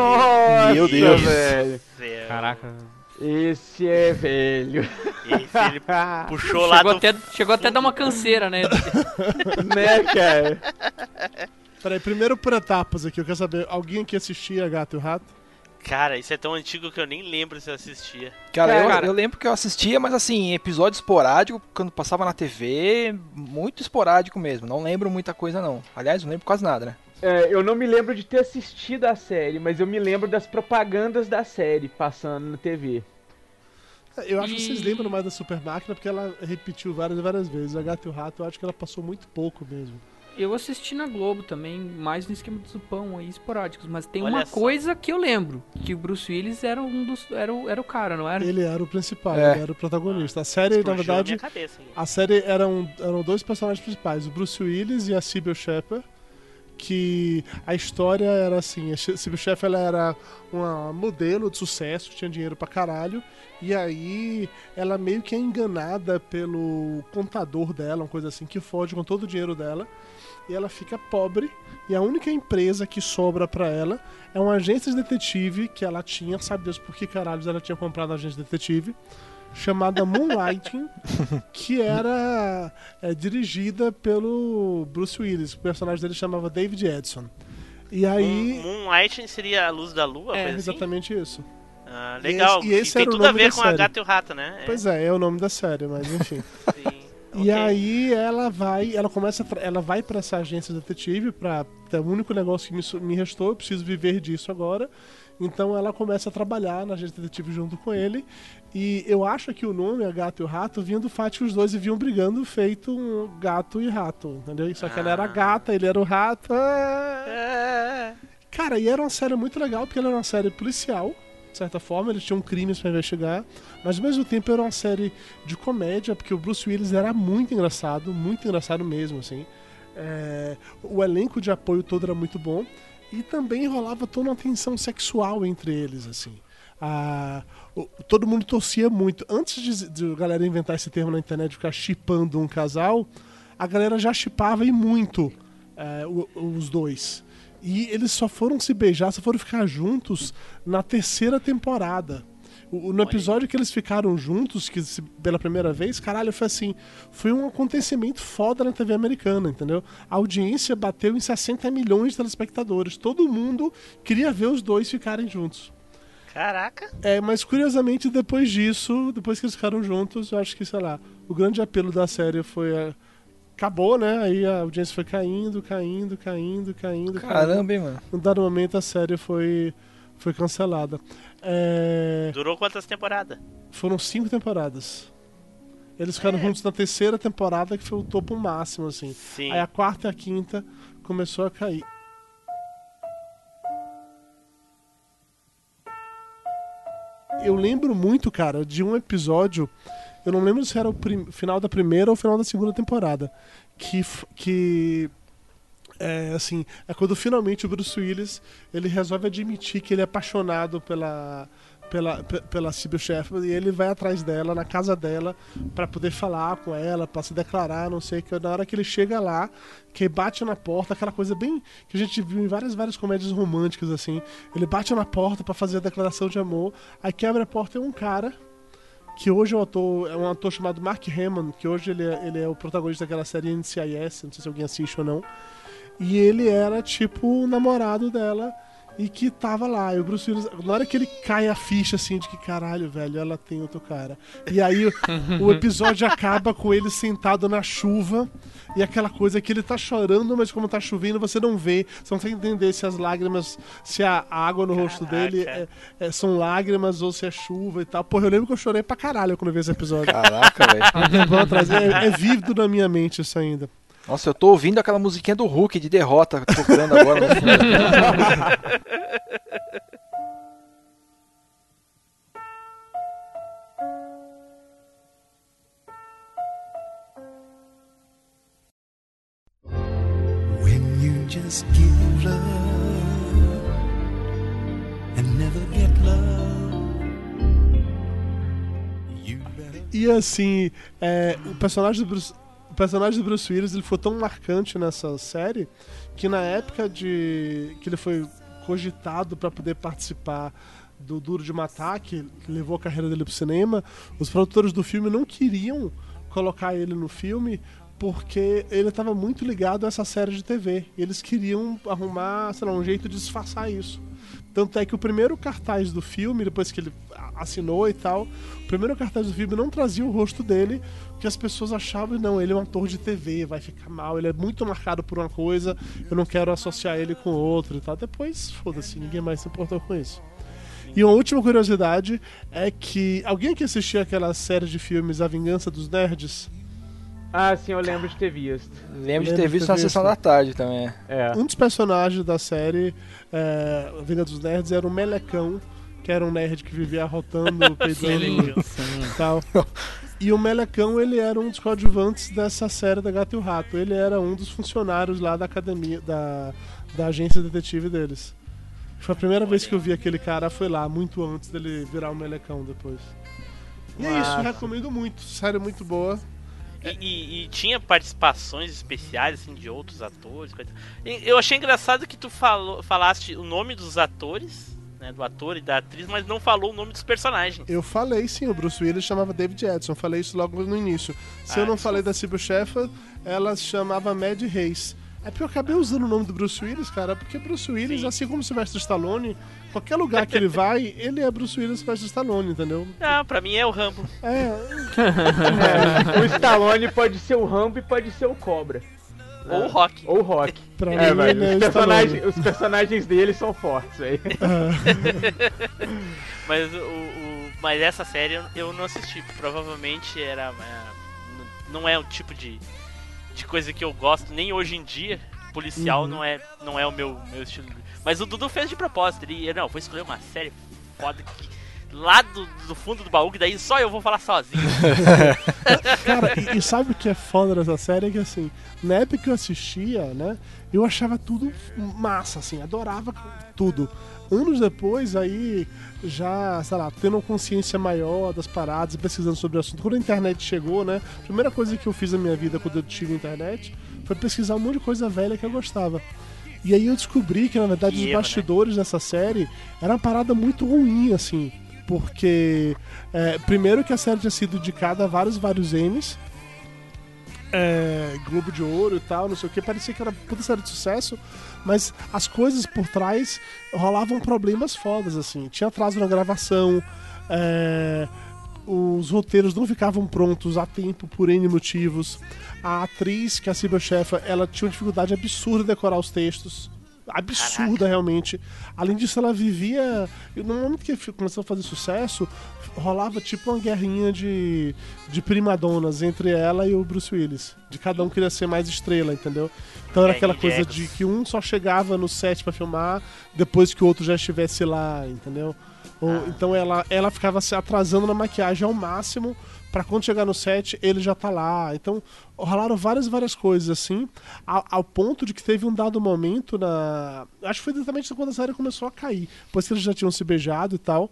Nossa, Meu Deus. velho. Céu. Caraca. Esse é velho. Esse ele puxou lá Chegou do até, chegou até a dar uma canseira, né? né, cara? Peraí, primeiro por etapas aqui, eu quero saber, alguém aqui assistia Gato e o Rato? Cara, isso é tão antigo que eu nem lembro se eu assistia. Cara, eu, Cara. eu lembro que eu assistia, mas assim, episódio esporádico, quando passava na TV, muito esporádico mesmo. Não lembro muita coisa, não. Aliás, não lembro quase nada, né? É, eu não me lembro de ter assistido a série, mas eu me lembro das propagandas da série passando na TV. Eu acho que vocês lembram mais da Super Máquina porque ela repetiu várias e várias vezes. A Gato e o Rato, eu acho que ela passou muito pouco mesmo. Eu assisti na Globo também, mais no esquema do Zupão aí, esporádicos. Mas tem Olha uma só. coisa que eu lembro: que o Bruce Willis era um dos. Era o, era o cara, não era? Ele era o principal, É. ele era o protagonista. A série, na verdade, minha cabeça? A série eram, eram dois personagens principais, o Bruce Willis e a Sybil Shepherd, que a história era assim, a Cybill Chef ela era uma modelo de sucesso, tinha dinheiro pra caralho, e aí ela meio que é enganada pelo contador dela, uma coisa assim, que foge com todo o dinheiro dela, e ela fica pobre, e a única empresa que sobra pra ela é uma agência de detetive que ela tinha, sabe Deus por que caralhos ela tinha comprado a agência de detetive, chamada Moonlighting, que era é, dirigida pelo Bruce Willis. O personagem dele chamava David Edson. E aí. Moon- Moonlight seria a luz da lua? é assim? exatamente isso. Ah, legal. E esse- e esse tem era o tudo a nome ver da com a série. gata e o rato, né? Pois é, é o nome da série, mas enfim. Sim. E Ok. aí ela vai, ela começa, a ela vai para essa agência detetive para é o único negócio que me, me restou, eu preciso viver disso agora. Então ela começa a trabalhar na agência detetive junto com ele. E eu acho que o nome, a gato e o rato, vinha do fato que os dois viviam brigando, feito um gato e rato, entendeu? Só que ela era Ah. gata, ele era o rato. Ah! É. Cara, e era uma série muito legal, porque ela era uma série policial, de certa forma, eles tinham crimes pra investigar, mas ao mesmo tempo era uma série de comédia, porque o Bruce Willis era muito engraçado, muito engraçado mesmo, assim. É, o elenco de apoio todo era muito bom, e também rolava toda uma tensão sexual entre eles, assim. A- o- todo mundo torcia muito. Antes de, de a galera inventar esse termo na internet, ficar chipando um casal, a galera já chipava e muito é, os dois. E eles só foram se beijar, só foram ficar juntos na terceira temporada. O- no episódio que eles ficaram juntos, que pela primeira vez, caralho, foi assim. Foi um acontecimento foda na TV americana, entendeu? A audiência bateu em 60 milhões de telespectadores. Todo mundo queria ver os dois ficarem juntos. Caraca. É, mas curiosamente, depois disso, depois que eles ficaram juntos, eu acho que, sei lá, o grande apelo da série foi. é, acabou, né? Aí a audiência foi caindo, caindo, caindo, caindo. caindo. Caramba, hein, mano. Num dado momento a série foi, foi cancelada. É, Durou quantas temporadas? foram cinco temporadas. Eles ficaram juntos na terceira temporada, que foi o topo máximo, assim. Sim. Aí a quarta e a quinta começou a cair. Eu lembro muito, cara, de um episódio. Eu não lembro se era o final da primeira ou o final da segunda temporada. Que. que é, assim, é quando finalmente o Bruce Willis ele resolve admitir que ele é apaixonado pela pela pe- pela Sybil Shepherd e ele vai atrás dela na casa dela pra poder falar com ela, pra se declarar, não sei o que. Na hora que ele chega lá, que bate na porta, aquela coisa bem que a gente viu em várias várias comédias românticas assim. Ele bate na porta pra fazer a declaração de amor, aí quebra a porta e um cara que hoje é um ator, é um ator chamado Mark Hamill, que hoje ele é, ele é o protagonista daquela série NCIS, não sei se alguém assiste ou não. E ele era tipo o namorado dela e que tava lá. E o Bruce Willis, na hora que ele cai a ficha assim de que caralho, velho, ela tem outro cara. E aí o, episódio acaba com ele sentado na chuva e aquela coisa que ele tá chorando, mas como tá chovendo, você não vê, você não consegue entender se as lágrimas, se a água no rosto Caraca. dele é- é- são lágrimas ou se é chuva e tal. Porra, eu lembro que eu chorei pra caralho quando eu vi esse episódio. Caraca, velho. É, é vívido na minha mente isso ainda. Nossa, eu tô ouvindo aquela musiquinha do Hulk de derrota tocando agora. When you just give love and never get love. E assim, é, o personagem do Bruce, personagem do Bruce Willis ele foi tão marcante nessa série que na época de que ele foi cogitado para poder participar do Duro de Matar, que, levou a carreira dele pro cinema, os produtores do filme não queriam colocar ele no filme porque ele estava muito ligado a essa série de TV. Eles queriam arrumar, sei lá, um jeito de disfarçar isso. Tanto é que o primeiro cartaz do filme, depois que ele assinou e tal, o primeiro cartaz do filme não trazia o rosto dele, que as pessoas achavam, não, ele é um ator de TV, vai ficar mal, ele é muito marcado por uma coisa, eu não quero associar ele com outro e tal. Depois, foda-se, ninguém mais se importou com isso. E uma última curiosidade é que alguém que assistiu aquela série de filmes A Vingança dos Nerds, Ah, sim, eu lembro de ter visto. Lembro de Lembro ter de visto ter na sessão visto. da tarde também. É. um dos personagens da série é, A Vingança dos Nerds era um melecão, que era um nerd que vivia arrotando, peidando e tal. E o Melecão, ele era um dos coadjuvantes dessa série da Gato e o Rato. Ele era um dos funcionários lá da academia, da, da agência detetive deles. Foi a primeira vez que eu vi aquele cara, foi lá, muito antes dele virar o Melecão depois. E é isso, recomendo muito. Série muito boa. E, e- e tinha participações especiais, assim, de outros atores. coisa- Eu achei engraçado que tu falou, falaste o nome dos atores, né? Do ator e da atriz, mas não falou o nome dos personagens. Eu falei sim, o Bruce Willis chamava David Edson. Falei isso logo no início. Se Ah, eu não falei da Sybil Sheffer, ela chamava Mad Reis. É porque eu acabei usando o nome do Bruce Willis, cara, porque Bruce Willis, Sim. assim como Sylvester Stallone, qualquer lugar que ele vai, ele é Bruce Willis Sylvester Stallone, entendeu? Ah, pra mim é o Rambo. É, O Stallone pode ser o Rambo e pode ser o Cobra. Ou o Rock. Ou o Rock. pra É, mim velho, é os, personagens, os personagens dele são fortes, velho. Mas, o, o- mas essa série eu, não assisti. Provavelmente era. é, não é o tipo de, de coisa que eu gosto, nem hoje em dia. Policial Uhum. não, é, não é o meu, meu estilo. Mas o Dudu fez de propósito. Ele, não, vou escolher uma série foda que, lá do, do fundo do baú, que daí só eu vou falar sozinho. Cara, e, e sabe o que é foda dessa série? É que assim, na época que eu assistia, né, eu achava tudo massa, assim, adorava tudo. Anos depois, aí, já, sei lá, tendo uma consciência maior das paradas, pesquisando sobre o assunto. Quando a internet chegou, né, a primeira coisa que eu fiz na minha vida quando eu tive internet foi pesquisar um monte de coisa velha que eu gostava. E aí eu descobri que, na verdade, Que os erro, né? bastidores dessa série era uma parada muito ruim, assim. Porque, é, primeiro que a série tinha sido indicada a vários, vários Emmys. É, Globo de Ouro e tal, não sei o que. Parecia que era puta série de sucesso. Mas as coisas por trás rolavam problemas fodas, assim. Tinha atraso na gravação. é, os roteiros não ficavam prontos a tempo por N motivos. A atriz, que é a Cyber Sheffer, ela tinha uma dificuldade absurda em decorar os textos. Absurda, realmente. Além disso, ela vivia. No momento que começou a fazer sucesso, rolava tipo uma guerrinha de, de primadonas entre ela e o Bruce Willis. De cada um queria ser mais estrela, entendeu? Então era aquela coisa de que um só chegava no set pra filmar depois que o outro já estivesse lá, entendeu? Ou, Ah. Então ela, ela ficava se atrasando na maquiagem ao máximo pra quando chegar no set ele já tá lá. Então rolaram várias, várias coisas assim, ao, ao ponto de que teve um dado momento na. Acho que foi exatamente quando a série começou a cair. Que eles já tinham se beijado e tal.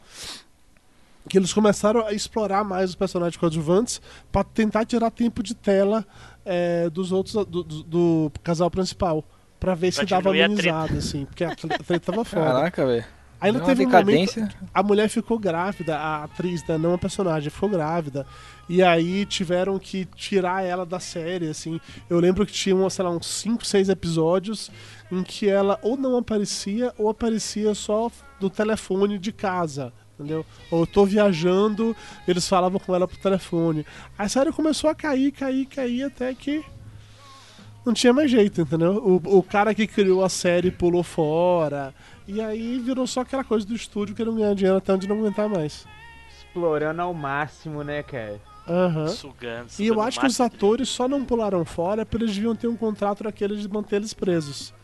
Que eles começaram a explorar mais os personagens coadjuvantes pra tentar tirar tempo de tela é, dos outros do, do- do casal principal. Pra ver Pra se dava diminuir a treta. amenizada, assim, porque a tre- a treta tava foda. Caraca, velho. Ainda teve uma um momento. decadência. A mulher ficou grávida, a atriz, né, não a personagem, ficou grávida. E aí tiveram que tirar ela da série, assim. Eu lembro que tinha, sei lá, uns 5, 6 episódios em que ela ou não aparecia ou aparecia só do telefone de casa. Entendeu? Ou eu tô viajando, eles falavam com ela pro telefone. A série começou a cair, cair, cair, até que não tinha mais jeito, entendeu? O, o cara que criou a série pulou fora. E aí virou só aquela coisa do estúdio querendo ganhar dinheiro até onde não aguentar mais. Explorando ao máximo, né, cara? Aham. Sugando, E eu sugando acho que os atores só não pularam fora porque eles deviam ter um contrato daquele de manter eles presos.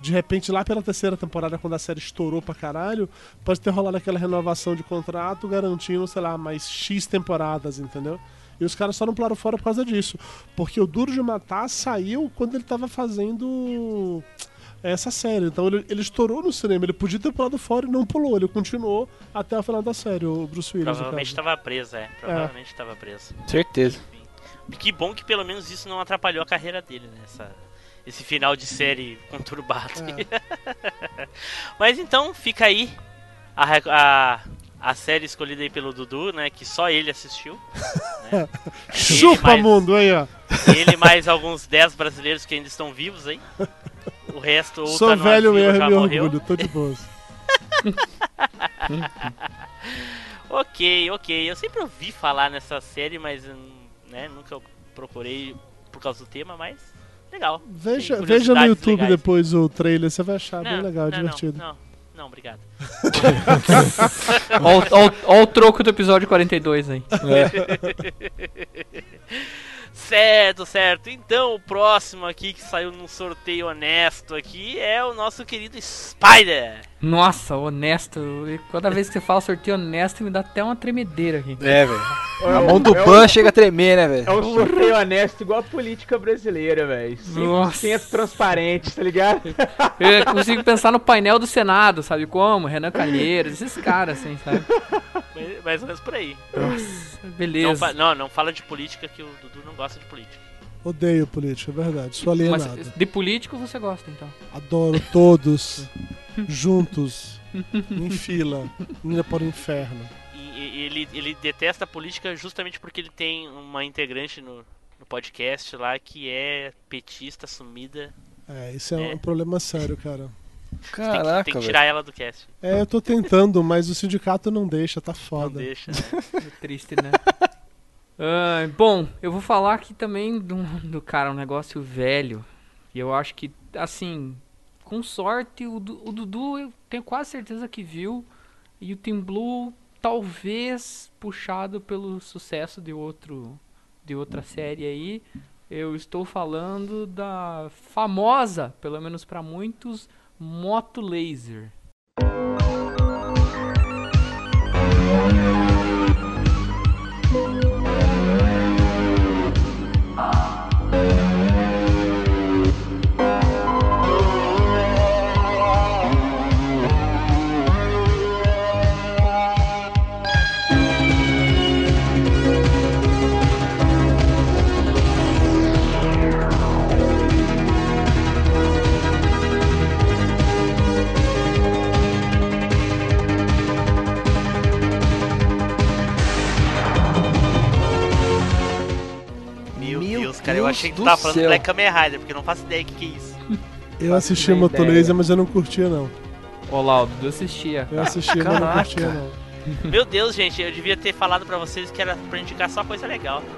De repente, lá pela terceira temporada, quando a série estourou pra caralho, pode ter rolado aquela renovação de contrato garantindo, sei lá, mais X temporadas, entendeu? E os caras só não pularam fora por causa disso. Porque o Duro de Matar saiu quando ele tava fazendo essa série. Então ele, ele estourou no cinema. Ele podia ter pulado fora e não pulou. Ele continuou até o final da série, o Bruce Willis. Provavelmente tava preso, é. Provavelmente tava preso. Certeza. E que bom que pelo menos isso não atrapalhou a carreira dele, né? Essa- esse final de série conturbado. É. Mas então, fica aí a, a, a série escolhida aí pelo Dudu, né? Que só ele assistiu. Né? Chupa, mais- mundo, aí, ó. Ele mais alguns 10 brasileiros que ainda estão vivos aí. O resto ou Sou tá velho asilo mesmo já me morreu. orgulho, tô de boas. Ok, ok. Eu sempre ouvi falar nessa série, mas hum, né, nunca procurei por causa do tema, mas legal. Veja, veja no YouTube legais. depois o trailer, você vai achar Não, bem legal, não, divertido. Não, não, não, obrigado. Ó, o- troco do episódio 42 aí. Certo, certo. Então o próximo aqui que saiu num sorteio honesto aqui é o nosso querido Spider. Nossa, honesto. E Toda vez que você fala sorteio honesto, me dá até uma tremedeira aqui. É, velho. É A mão do é Ban chega a tremer, né, É velho? um sorteio honesto igual a política brasileira, velho. 100% Nossa. transparente, tá ligado? Eu consigo pensar no painel do Senado, sabe como? Renan Calheiros, esses caras, assim, sabe? Mais- ou menos por aí. Nossa, Não, beleza. fa- não, não fala de política que o Dudu não gosta de política. Odeio política, é verdade. Sou Mas alienado. de político você gosta, então. Adoro todos juntos, em fila, indo para o inferno. E, e- ele, ele detesta a política justamente porque ele tem uma integrante no, no podcast lá que é petista assumida. É, isso é, É. um problema sério, cara. Tem que- Caraca, tem que tirar ela do cast. É, eu tô tentando, mas o sindicato não deixa, tá Não foda. deixa. É triste, né? Ah, bom, eu vou falar aqui também do, do cara, um negócio velho. E eu acho que, assim, com sorte, o, o Dudu eu tenho quase certeza que viu. E o Team Blue, talvez puxado pelo sucesso de outro de outra série aí. Eu estou falando da famosa, pelo menos para muitos, Moto Laser. Achei que tu tava falando. Black Kamen Rider, porque eu não faço ideia do que, que é isso. Eu assisti nem Moto ideia. Laser, mas eu não curtia, não. Olá, o Dudu assistia. Eu assisti, mas não curtia, não. Meu Deus, gente, eu devia ter falado pra vocês que era pra indicar só coisa legal.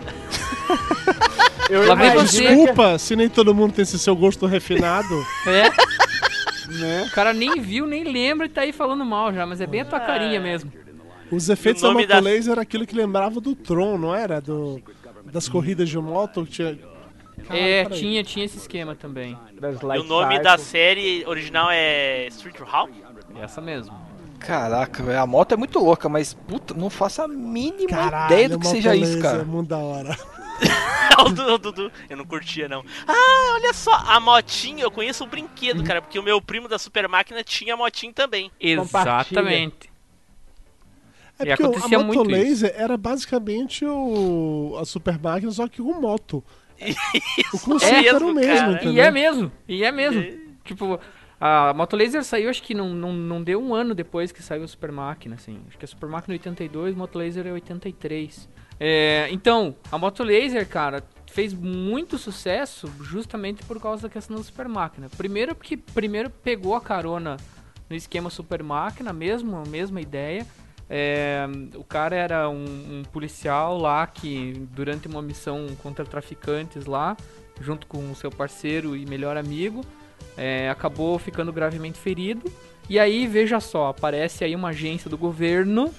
Eu imagino Desculpa se nem todo mundo tem esse seu gosto refinado. É, Né? o cara nem viu, nem lembra e tá aí falando mal já, mas é bem a tua É. carinha mesmo. Os efeitos o da Moto da- Laser era aquilo que lembrava do Tron, não era? Do, das corridas de moto que tinha. Caralho, é, tinha, tinha esse esquema também. E o nome da série original é Street Hawk? Essa mesmo. Caraca, velho. A moto é muito louca, mas puta, não faço a mínima Caralho, ideia do que Moto seja isso, Laser, cara. É muito da hora. o Dudu, o eu não curtia não. Ah, olha só, a motinha, eu conheço o brinquedo, cara, porque o meu primo da Super Máquina tinha motinha também. Exatamente. É E porque a Moto muito isso. Laser era basicamente o, a Super Máquina, só que com moto. O conceito era o mesmo, mesmo, cara. entendeu? E é mesmo, e é mesmo. Tipo, a Moto Laser saiu, acho que não, não, não deu um ano depois que saiu a Super Máquina, assim. Acho que a Super Máquina é 82, Moto Laser é 83. É, então, a Moto Laser, cara, fez muito sucesso justamente por causa da questão da Super Máquina. Primeiro porque primeiro pegou a carona no esquema Super Máquina, mesmo, a mesma ideia. É, o cara era um, um policial lá que, durante uma missão contra traficantes lá, junto com o seu parceiro e melhor amigo, é, acabou ficando gravemente ferido. E aí, veja só, aparece aí uma agência do governo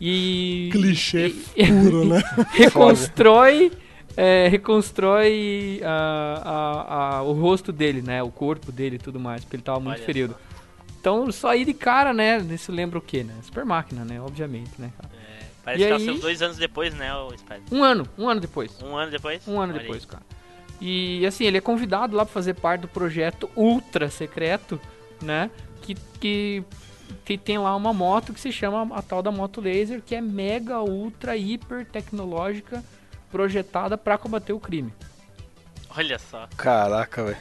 e. Clichê e- puro, né? reconstrói. é, reconstrói a- a- a- o rosto dele, né? O corpo dele e tudo mais, porque ele tava muito Olha ferido. Então, só aí de cara, né? Isso lembra o quê, né? Super máquina, né? Obviamente, né? cara? Parece E que aí? nasceu dois anos depois, né, o Spider? Um ano, um ano depois. Um ano depois? Um ano Olha aí. depois, cara. E assim, ele é convidado lá pra fazer parte do projeto ultra secreto, né? Que, que, que tem lá uma moto que se chama a tal da moto laser, que é mega, ultra, hiper tecnológica, projetada pra combater o crime. Olha só. Caraca, velho.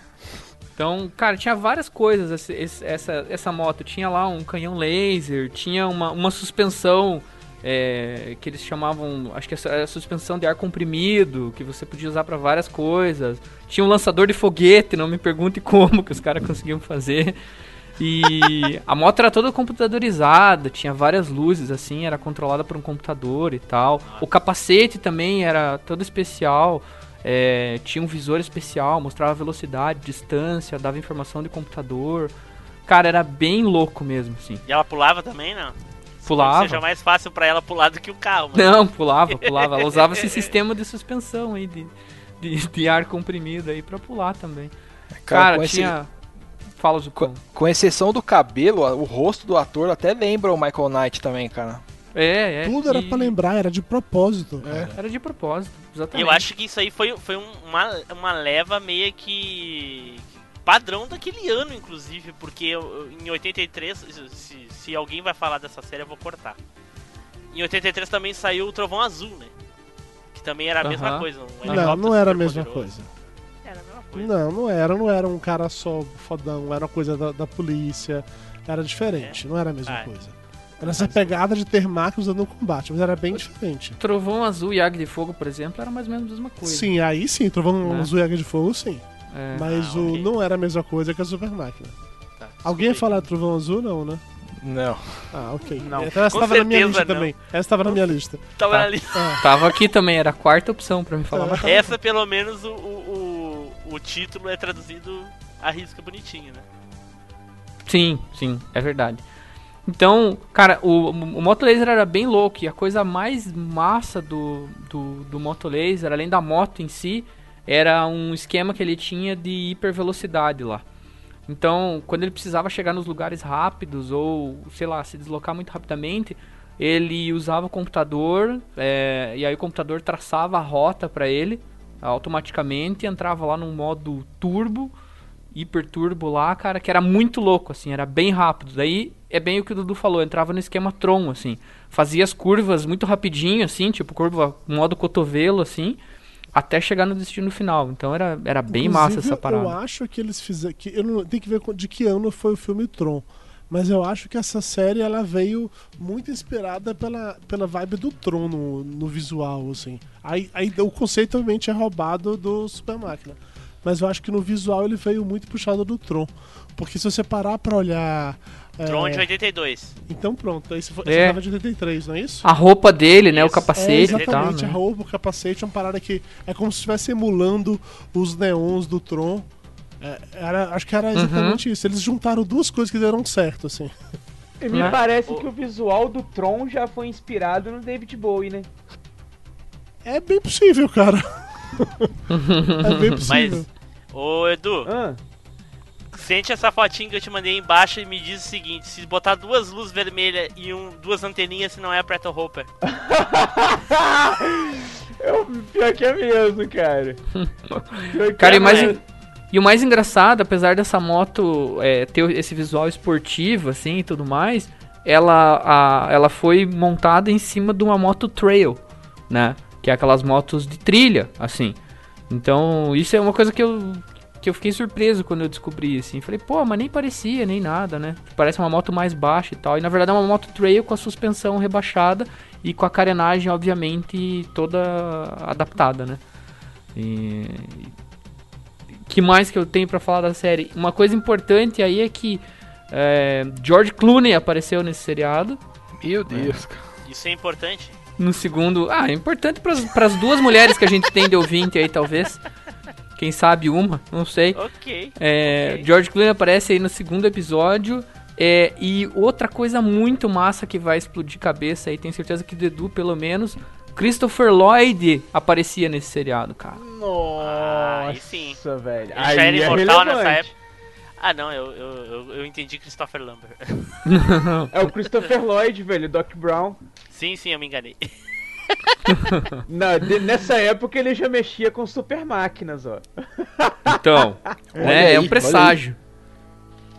Então, cara, tinha várias coisas esse- essa, essa moto. Tinha lá um canhão laser, tinha uma, uma suspensão é, que eles chamavam, acho que é a suspensão de ar comprimido, que você podia usar pra várias coisas. Tinha um lançador de foguete, não me pergunte como que os caras conseguiam fazer. E a moto era toda computadorizada, tinha várias luzes assim, era controlada por um computador e tal. O capacete também era todo especial. É, tinha um visor especial, mostrava velocidade, distância, dava informação de computador. Cara, era bem louco mesmo, assim. E ela pulava também, não? Pulava. Seja mais fácil pra ela pular do que o carro, mano. Não, pulava, pulava. Ela usava esse sistema de suspensão aí, de, de, de ar comprimido aí pra pular também. Cara, esse- tinha. Fala, Zucão. Com, com exceção do cabelo, o rosto do ator até lembra o Michael Knight também, cara. É, é. Tudo era e pra lembrar, era de propósito. Era de propósito, exatamente. eu acho que isso aí foi, foi um- uma, uma leva meio que padrão daquele ano, inclusive, porque eu- em 83, se, se alguém vai falar dessa série, eu vou cortar. Em 83 também saiu o Trovão Azul, né? Que também era a mesma Aham. coisa. um Não, não era a mesma superpoderoso. coisa. Era a mesma coisa. Não, não era. Não era um cara só fodão, era uma coisa da, da polícia. Era diferente, não era a mesma Ah, coisa. Era essa pegada de ter máquinas usando no combate, mas era bem diferente. Trovão Azul e Águia de Fogo, por exemplo, era mais ou menos a mesma coisa. Sim, aí sim, Trovão Né? Azul e Águia de Fogo, sim. É. Mas Ah, o, ok. não era a mesma coisa que a Super Máquina. Tá, Alguém ia falar Trovão Azul, não, né? Não. Ah, ok. Não. Então essa Com tava na minha lista não. também. Essa tava na minha lista. Tava Tá. na lista. Tava aqui também, era a quarta opção pra me falar. tá- Essa, pelo menos, o, o, o, o título é traduzido a risca bonitinho, né? Sim, sim, é verdade. Então, cara, o, o Moto Laser era bem louco e a coisa mais massa do, do, do Moto Laser, além da moto em si, era um esquema que ele tinha de hipervelocidade lá. Então, quando ele precisava chegar nos lugares rápidos ou, sei lá, se deslocar muito rapidamente, ele usava o computador é, e aí o computador traçava a rota para ele automaticamente, entrava lá num modo turbo hiper turbo lá, cara, que era muito louco, assim, era bem rápido. Daí é bem o que o Dudu falou, entrava no esquema Tron, assim, fazia as curvas muito rapidinho, assim, tipo curva modo cotovelo, assim, até chegar no destino final. Então era, era bem massa Inclusive, essa Eu parada. acho que eles fizeram. Que eu não, tem que ver de que ano foi o filme Tron. Mas eu acho que essa série ela veio muito inspirada pela, pela vibe do Tron no, no visual, assim. Aí, aí o conceito obviamente é roubado do Super Máquina. Mas eu acho que no visual ele veio muito puxado do Tron. Porque se você parar pra olhar. é, Tron de 82. Então pronto, aí você, foi, É. você de 83, não é isso? A roupa dele, né, o Isso. É, capacete e tal, exatamente, né? a roupa, o capacete é uma parada que é como se estivesse emulando os neons do Tron. É, era, acho que era Uhum. exatamente isso. Eles juntaram duas coisas que deram certo, assim. E me Né? parece O- que o visual do Tron já foi inspirado no David Bowie, né? É bem possível, cara. é bem possível. Ô, Edu, Ah, sente essa fotinha que eu te mandei embaixo e me diz o seguinte: se botar duas luzes vermelhas e um, duas anteninhas, se não é a Preto Hopper. é o pior que é mesmo, cara. Cara, é e, e o mais engraçado, apesar dessa moto é, ter esse visual esportivo, assim, e tudo mais, ela, a- ela foi montada em cima de uma moto trail, né? Que é aquelas motos de trilha, assim. Então, isso é uma coisa que eu, que eu fiquei surpreso quando eu descobri, assim. Falei, pô, mas nem parecia, nem nada, né? Parece uma moto mais baixa e tal. E na verdade é uma moto trail com a suspensão rebaixada e com a carenagem, obviamente, toda adaptada, né? E, que mais que eu tenho pra falar da série? Uma coisa importante aí é que é, George Clooney apareceu nesse seriado. Meu Deus, cara. Isso é importante. No segundo. Ah, é importante para as duas mulheres que a gente tem de ouvinte aí, talvez. Quem sabe uma, não sei. Ok. É, Ok. George Clooney aparece aí no segundo episódio. É, e outra coisa muito massa que vai explodir cabeça aí, tenho certeza que o Dedu, pelo menos. Christopher Lloyd aparecia nesse seriado, cara. Ah, aí sim. Nossa, velho. Ele Aí já era é imortal nessa relevante. época. Ah, não, eu, eu, eu, eu entendi Christopher Lambert. É o Christopher Lloyd, velho, Doc Brown. Sim, sim, eu me enganei. De- nessa época ele já mexia com super máquinas, ó. Então, né, aí, é um presságio.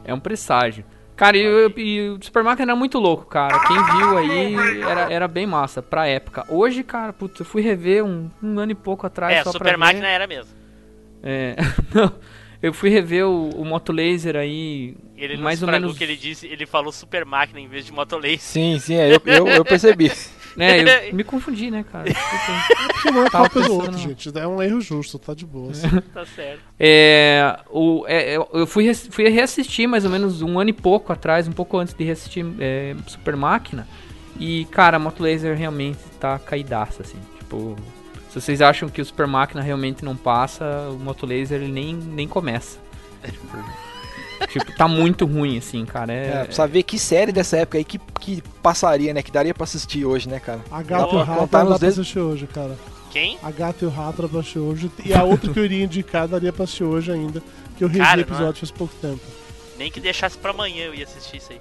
É um presságio. Cara, e, o- Super Máquina era muito louco, cara. Quem viu aí era, era bem massa pra época. Hoje, cara, putz, eu fui rever um, um ano e pouco atrás é, só pra Super ver. Máquina era mesmo. É, não, eu fui rever o, o Moto Laser aí, Ele não mais ou menos... o que ele disse, ele falou Super Máquina em vez de Motolace. Sim, sim, é, eu, eu, eu percebi. É, eu me confundi, né, cara? Não é culpa do outro, gente. É um erro justo, tá de boa. tá certo. É, o, é, eu- eu fui, fui reassistir mais ou menos um ano e pouco atrás, um pouco antes de reassistir é, Super Máquina. E, cara, a Moto Laser realmente tá caidaça, assim. Tipo, se vocês acham que o Super Máquina realmente não passa, o Moto Laser ele nem, nem começa. Tipo, tipo, tá muito ruim, assim, cara. É, É, precisa ver que série dessa época aí que, que passaria, né? Que daria pra assistir hoje, né, cara? A gata e o rato dá nos pra dedos. assistir hoje, cara. Quem? A gata e o rato dá pra assistir hoje. E a outra que eu iria indicar daria pra assistir hoje ainda. Que eu revi o não é? episódio faz pouco tempo. Nem que deixasse pra amanhã eu ia assistir isso aí.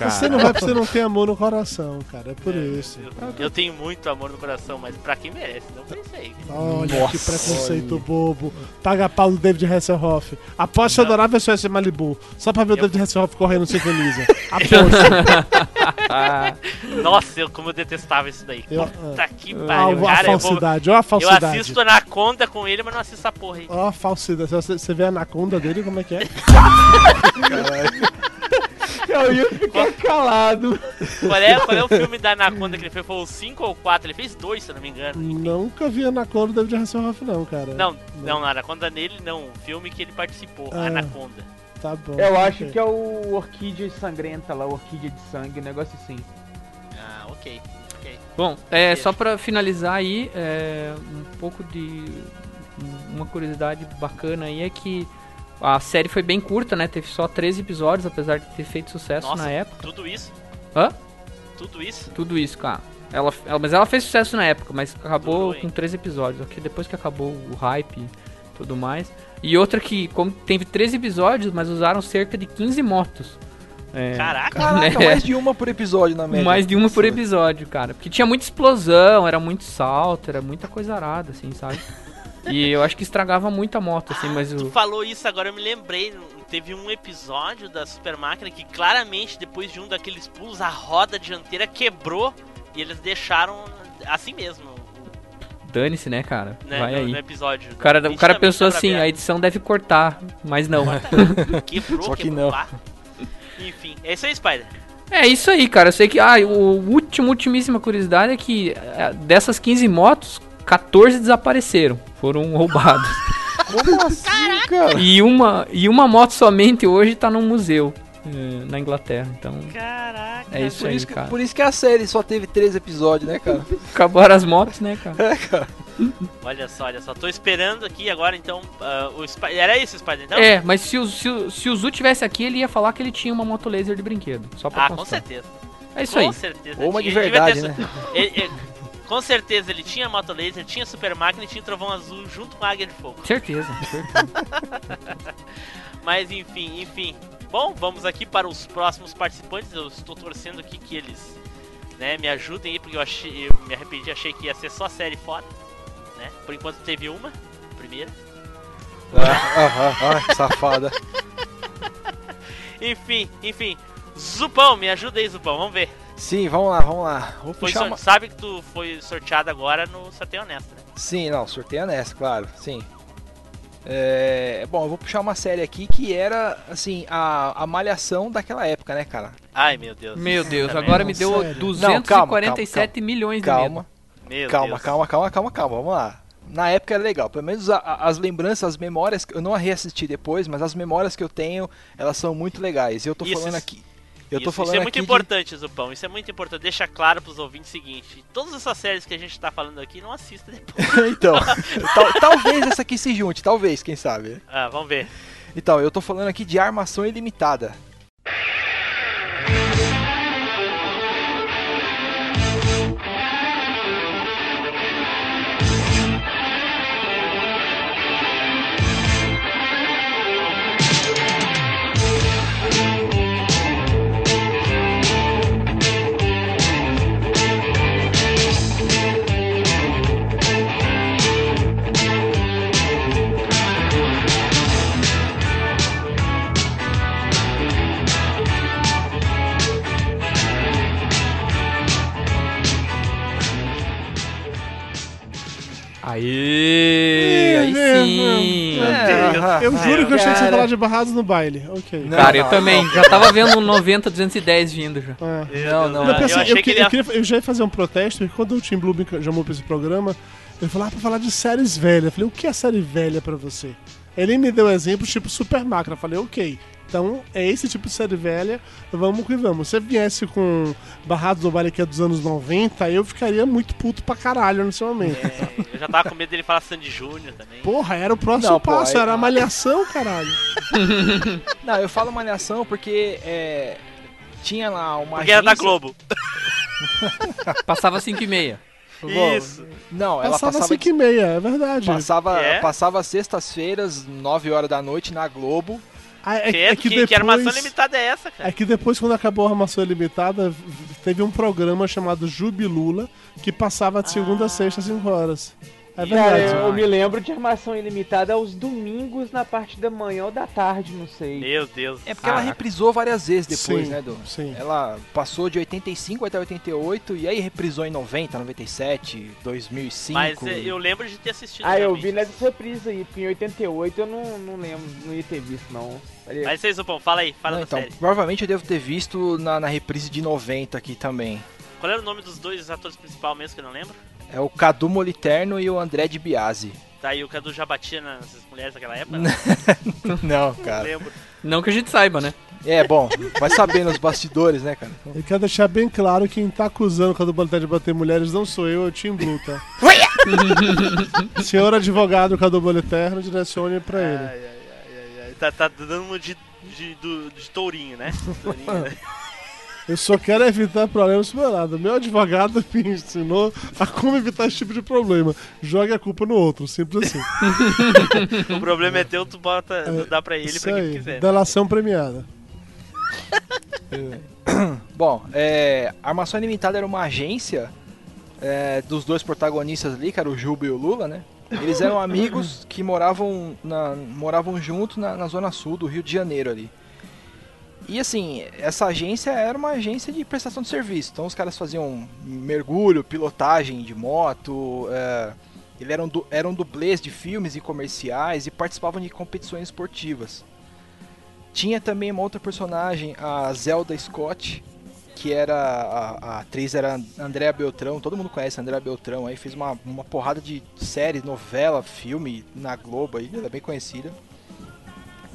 Você não vai porque você não tem amor no coração, cara. É por isso. Eu, eu tenho muito amor no coração, mas pra quem merece, não pra isso aí. Olha que Nossa, preconceito olha. bobo. Paga pau do David Hasselhoff. Aposto que eu adorava ver esse Malibu. Só pra ver o Eu- David Hasselhoff correndo sem camisa. Aposto. Nossa, eu, como eu detestava isso daí. Eu- Puta que Ah, pariu, a cara. Eu, vou, falsidade, olha a eu falsidade. assisto Anaconda com ele, mas não assisto essa porra aí. Ó a falsidade. Você, você vê a anaconda dele, como é que é? Eu ia ficar calado. Qual é, qual é o filme da Anaconda que ele fez? Foi o 5 ou 4? Ele fez dois, se eu não me engano. Nunca vi a anaconda David Hasselhoff, não, cara. Não, não, Anaconda nele não. O filme que ele participou, Ah. Anaconda. Tá bom. Eu acho que é o Orquídea Sangrenta lá, Orquídea de Sangue, um negócio assim. Ah, ok. ok. bom, é, só pra finalizar aí, é, um pouco de. Uma curiosidade bacana aí é que a série foi bem curta, né? Teve só 13 episódios, apesar de ter feito sucesso Nossa, na época. tudo isso? Hã? Tudo isso? Tudo isso, cara. Ela, ela- mas ela fez sucesso na época, mas acabou com três episódios. Aqui depois que acabou o hype e tudo mais. E outra que, como teve 13 episódios, mas usaram cerca de 15 motos. É, Caraca! Caraca, Né? mais de uma por episódio na média. mais de uma por episódio, cara. Porque tinha muita explosão, era muito salto, era muita coisa arada, assim, sabe? E eu acho que estragava muito a moto, assim, mas Tu o. falou isso agora, eu me lembrei. Teve um episódio da Super Máquina que claramente, depois de um daqueles pulos, a roda dianteira quebrou e eles deixaram assim mesmo, Dane-se, né, cara? né? Vai no, aí. no episódio. O cara, o cara pensou assim, a edição deve cortar, mas não. Quebrou, Só que quebrou, não. pá. Enfim, é isso aí, Spider. É isso aí, cara. Eu sei que. Ah, o último, ultimíssima curiosidade é que é, dessas 15 motos, 14 desapareceram. Foram roubados. Como assim, cara? e, uma, e uma moto somente hoje tá num museu eh, na Inglaterra. Então, Caraca. é isso Por aí, isso, que, cara. por isso que a série só teve 13 episódios, né, cara? Acabaram as motos, né, cara? Olha só, olha só. Tô esperando aqui agora, então. ah, o Spider. Era isso, Spider, então? É, mas se o, se, o, se o Zu tivesse aqui, ele ia falar que ele tinha uma moto laser de brinquedo. Só pra Ah, com constar. certeza. É isso com aí. certeza. Ou uma de verdade, né? ele- ele- com certeza ele tinha moto laser, tinha super máquina e tinha trovão azul junto com a águia de fogo. Certeza, certeza. Mas enfim, enfim. Bom, vamos aqui para os próximos participantes. Eu estou torcendo aqui que eles né, me ajudem aí, porque eu, achei, eu me arrependi, achei que ia ser só série foda. Né? Por enquanto teve uma, primeira. Ah, ah, que safada. Enfim, enfim. Zupão, me ajuda aí, Zupão, vamos ver. Sim, vamos lá, vamos lá. Vou Foi puxar sor- uma... Sabe que tu foi sorteado agora no sorteio honesto, né? Sim, não, sorteio nessa, claro, sim. É, bom, eu vou puxar uma série aqui que era, assim, a, a malhação daquela época, né, cara? Ai, meu Deus. Meu Deus, agora me deu Sério? 247 milhões de Calma, medo. Meu calma, Deus. calma, calma, calma, calma, vamos lá. Na época era legal, pelo menos a- a- as lembranças, as memórias, eu não a reassisti depois, mas as memórias que eu tenho, elas são muito legais. E eu tô Isso, falando aqui. Eu tô isso, falando isso é muito aqui de- importante, Zupão. Isso é muito importante. Deixa claro pros ouvintes o seguinte: todas essas séries que a gente tá falando aqui, não assista depois. então, tal- talvez essa aqui se junte, talvez, quem sabe. Ah, vamos ver. Então, eu tô falando aqui de armação ilimitada. Aê! Aí sim! É, Eu juro que eu achei que você ia falar de barrados no baile. Ok. Não, Cara, eu não, também. Já tava vendo um 90, 210 vindo já. É. Não, não. Eu, pensei, eu eu, achei que- que ele eu ia- queria- eu já ia fazer um protesto, porque quando o Tim Blue me chamou pra esse programa, ele falou, ah, pra falar de séries velhas. Eu falei, o que é série velha pra você? Ele me deu exemplos tipo Super Máquina. Eu falei, ok, Então, é esse tipo de série velha, vamos que vamos. Se você viesse com Barrados do Vale que é dos anos 90, eu ficaria muito puto pra caralho nesse momento. É, eu já tava com medo dele falar Sandy Júnior também. Porra, era o próximo Não, pô, passo, aí- era a malhação, caralho. Não, eu falo malhação porque é, tinha lá uma Porque era da agência- Globo. Passava 5 e meia. Bom, Isso. Não, ela Passava passava 5 e meia, é verdade. Passava, É? passava sextas-feiras, 9 horas da noite na Globo. Ah, é, Que, é que, que que, depois... armação limitada é essa, cara? É que depois, quando acabou a Armação Ilimitada, v- teve um programa chamado Jubilula, que passava de segunda a sexta, às 5 horas. É Cara, verdade. eu me lembro de armação ilimitada aos domingos na parte da manhã ou da tarde, não sei. Meu Deus. É porque ela reprisou várias vezes depois, Sim, né, Du? sim. Ela passou de 85 até 88 e aí reprisou em 90, 97, 2005. Mas é, eu lembro de ter assistido. Ah, eu vi nessas reprises aí, porque em 88 eu não, não lembro, não ia ter visto, não. Mas vocês, Zupão, fala aí, fala Não, da então, série. provavelmente eu devo ter visto na, na reprise de 90 aqui também. Qual era o nome dos dois atores principais mesmo que eu não lembro? É o Cadu Moliterno e o André de Biasi. Tá aí o Cadu já batia nas mulheres daquela época? Não, Não cara. lembro. Não que a gente saiba, né? É, bom, vai saber nos bastidores, né, cara? Eu quero deixar bem claro que quem tá acusando o de bater mulheres não sou eu, é o Tim Blue, tá? Senhor advogado Cadu Boliterno, direcione pra ele. Ai, ai, ai, ai, ai. Tá, tá dando uma de, de, do- de tourinho, né? Tourinho, né? Eu só quero evitar problemas pro meu lado. Meu advogado me ensinou a como evitar esse tipo de problema. Jogue a culpa no outro, simples assim. o problema é teu, tu bota, tu dá pra ele Isso pra quem aí, quiser. delação premiada. Bom, é, a Armação Ilimitada era uma agência é, dos dois protagonistas ali, que era o Juba e o Lula, né? Eles eram amigos que moravam, na, moravam juntos na, na zona sul do Rio de Janeiro ali. E assim, essa agência era uma agência de prestação de serviço. Então os caras faziam mergulho, pilotagem de moto, é, eles eram, du- eram dublês de filmes e comerciais e participavam de competições esportivas. Tinha também uma outra personagem, a Zelda Scott, que era a, a atriz era Andréa Beltrão, todo mundo conhece a Andréa Beltrão, aí fez uma, uma porrada de série, novela, filme na Globo aí, ela é bem conhecida.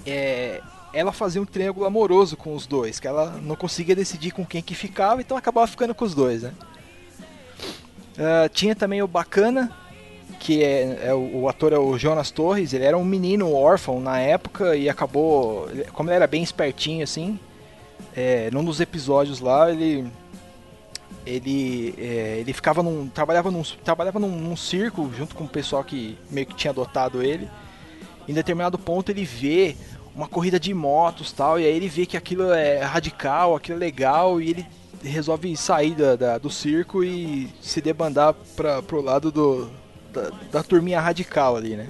É, ela fazia um triângulo amoroso com os dois, que ela não conseguia decidir com quem que ficava, então acabava ficando com os dois, né? Ah, tinha também o Bacana, que é, é o, o ator é o Jonas Torres, ele era um menino órfão na época e acabou, como ele era bem espertinho assim, é, num dos episódios lá ele ele é, ele ficava num trabalhava num trabalhava num, num circo junto com o pessoal que meio que tinha adotado ele. Em determinado ponto ele vê uma corrida de motos tal e aí ele vê que aquilo é radical, aquilo é legal e ele resolve sair da, da- do circo e se debandar para pro lado do da, da turminha radical ali, né?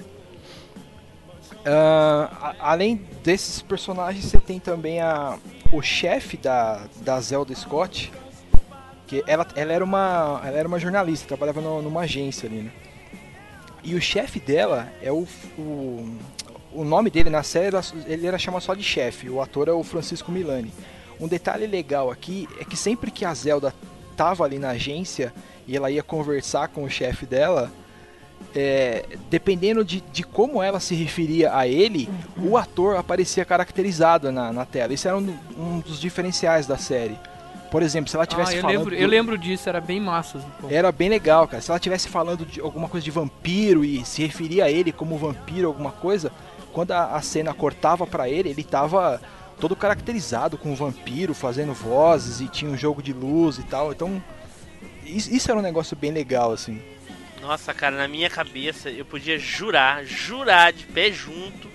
Ah, a- além desses personagens, você tem também a, o chefe da, da Zelda Scott, que ela, ela, era uma, ela era uma jornalista, trabalhava no- numa agência ali, né? E o chefe dela é o, o, o nome dele na série, era- ele era chamado só de chefe, o ator é o Francisco Milani. Um detalhe legal aqui é que sempre que a Zelda tava ali na agência e ela ia conversar com o chefe dela, é, dependendo de, de como ela se referia a ele, o ator aparecia caracterizado na, na tela. Isso era um, um dos diferenciais da série. Por exemplo, se ela Ah, tivesse eu falando. lembro, eu lembro disso, era bem massa. pô. Era bem legal, cara. Se ela tivesse falando de alguma coisa de vampiro e se referia a ele como vampiro, alguma coisa, quando a, a cena cortava pra ele, ele tava todo caracterizado com vampiro, fazendo vozes e tinha um jogo de luz e tal. Então, isso, isso era um negócio bem legal, assim. Nossa, cara, na minha cabeça eu podia jurar, jurar de pé junto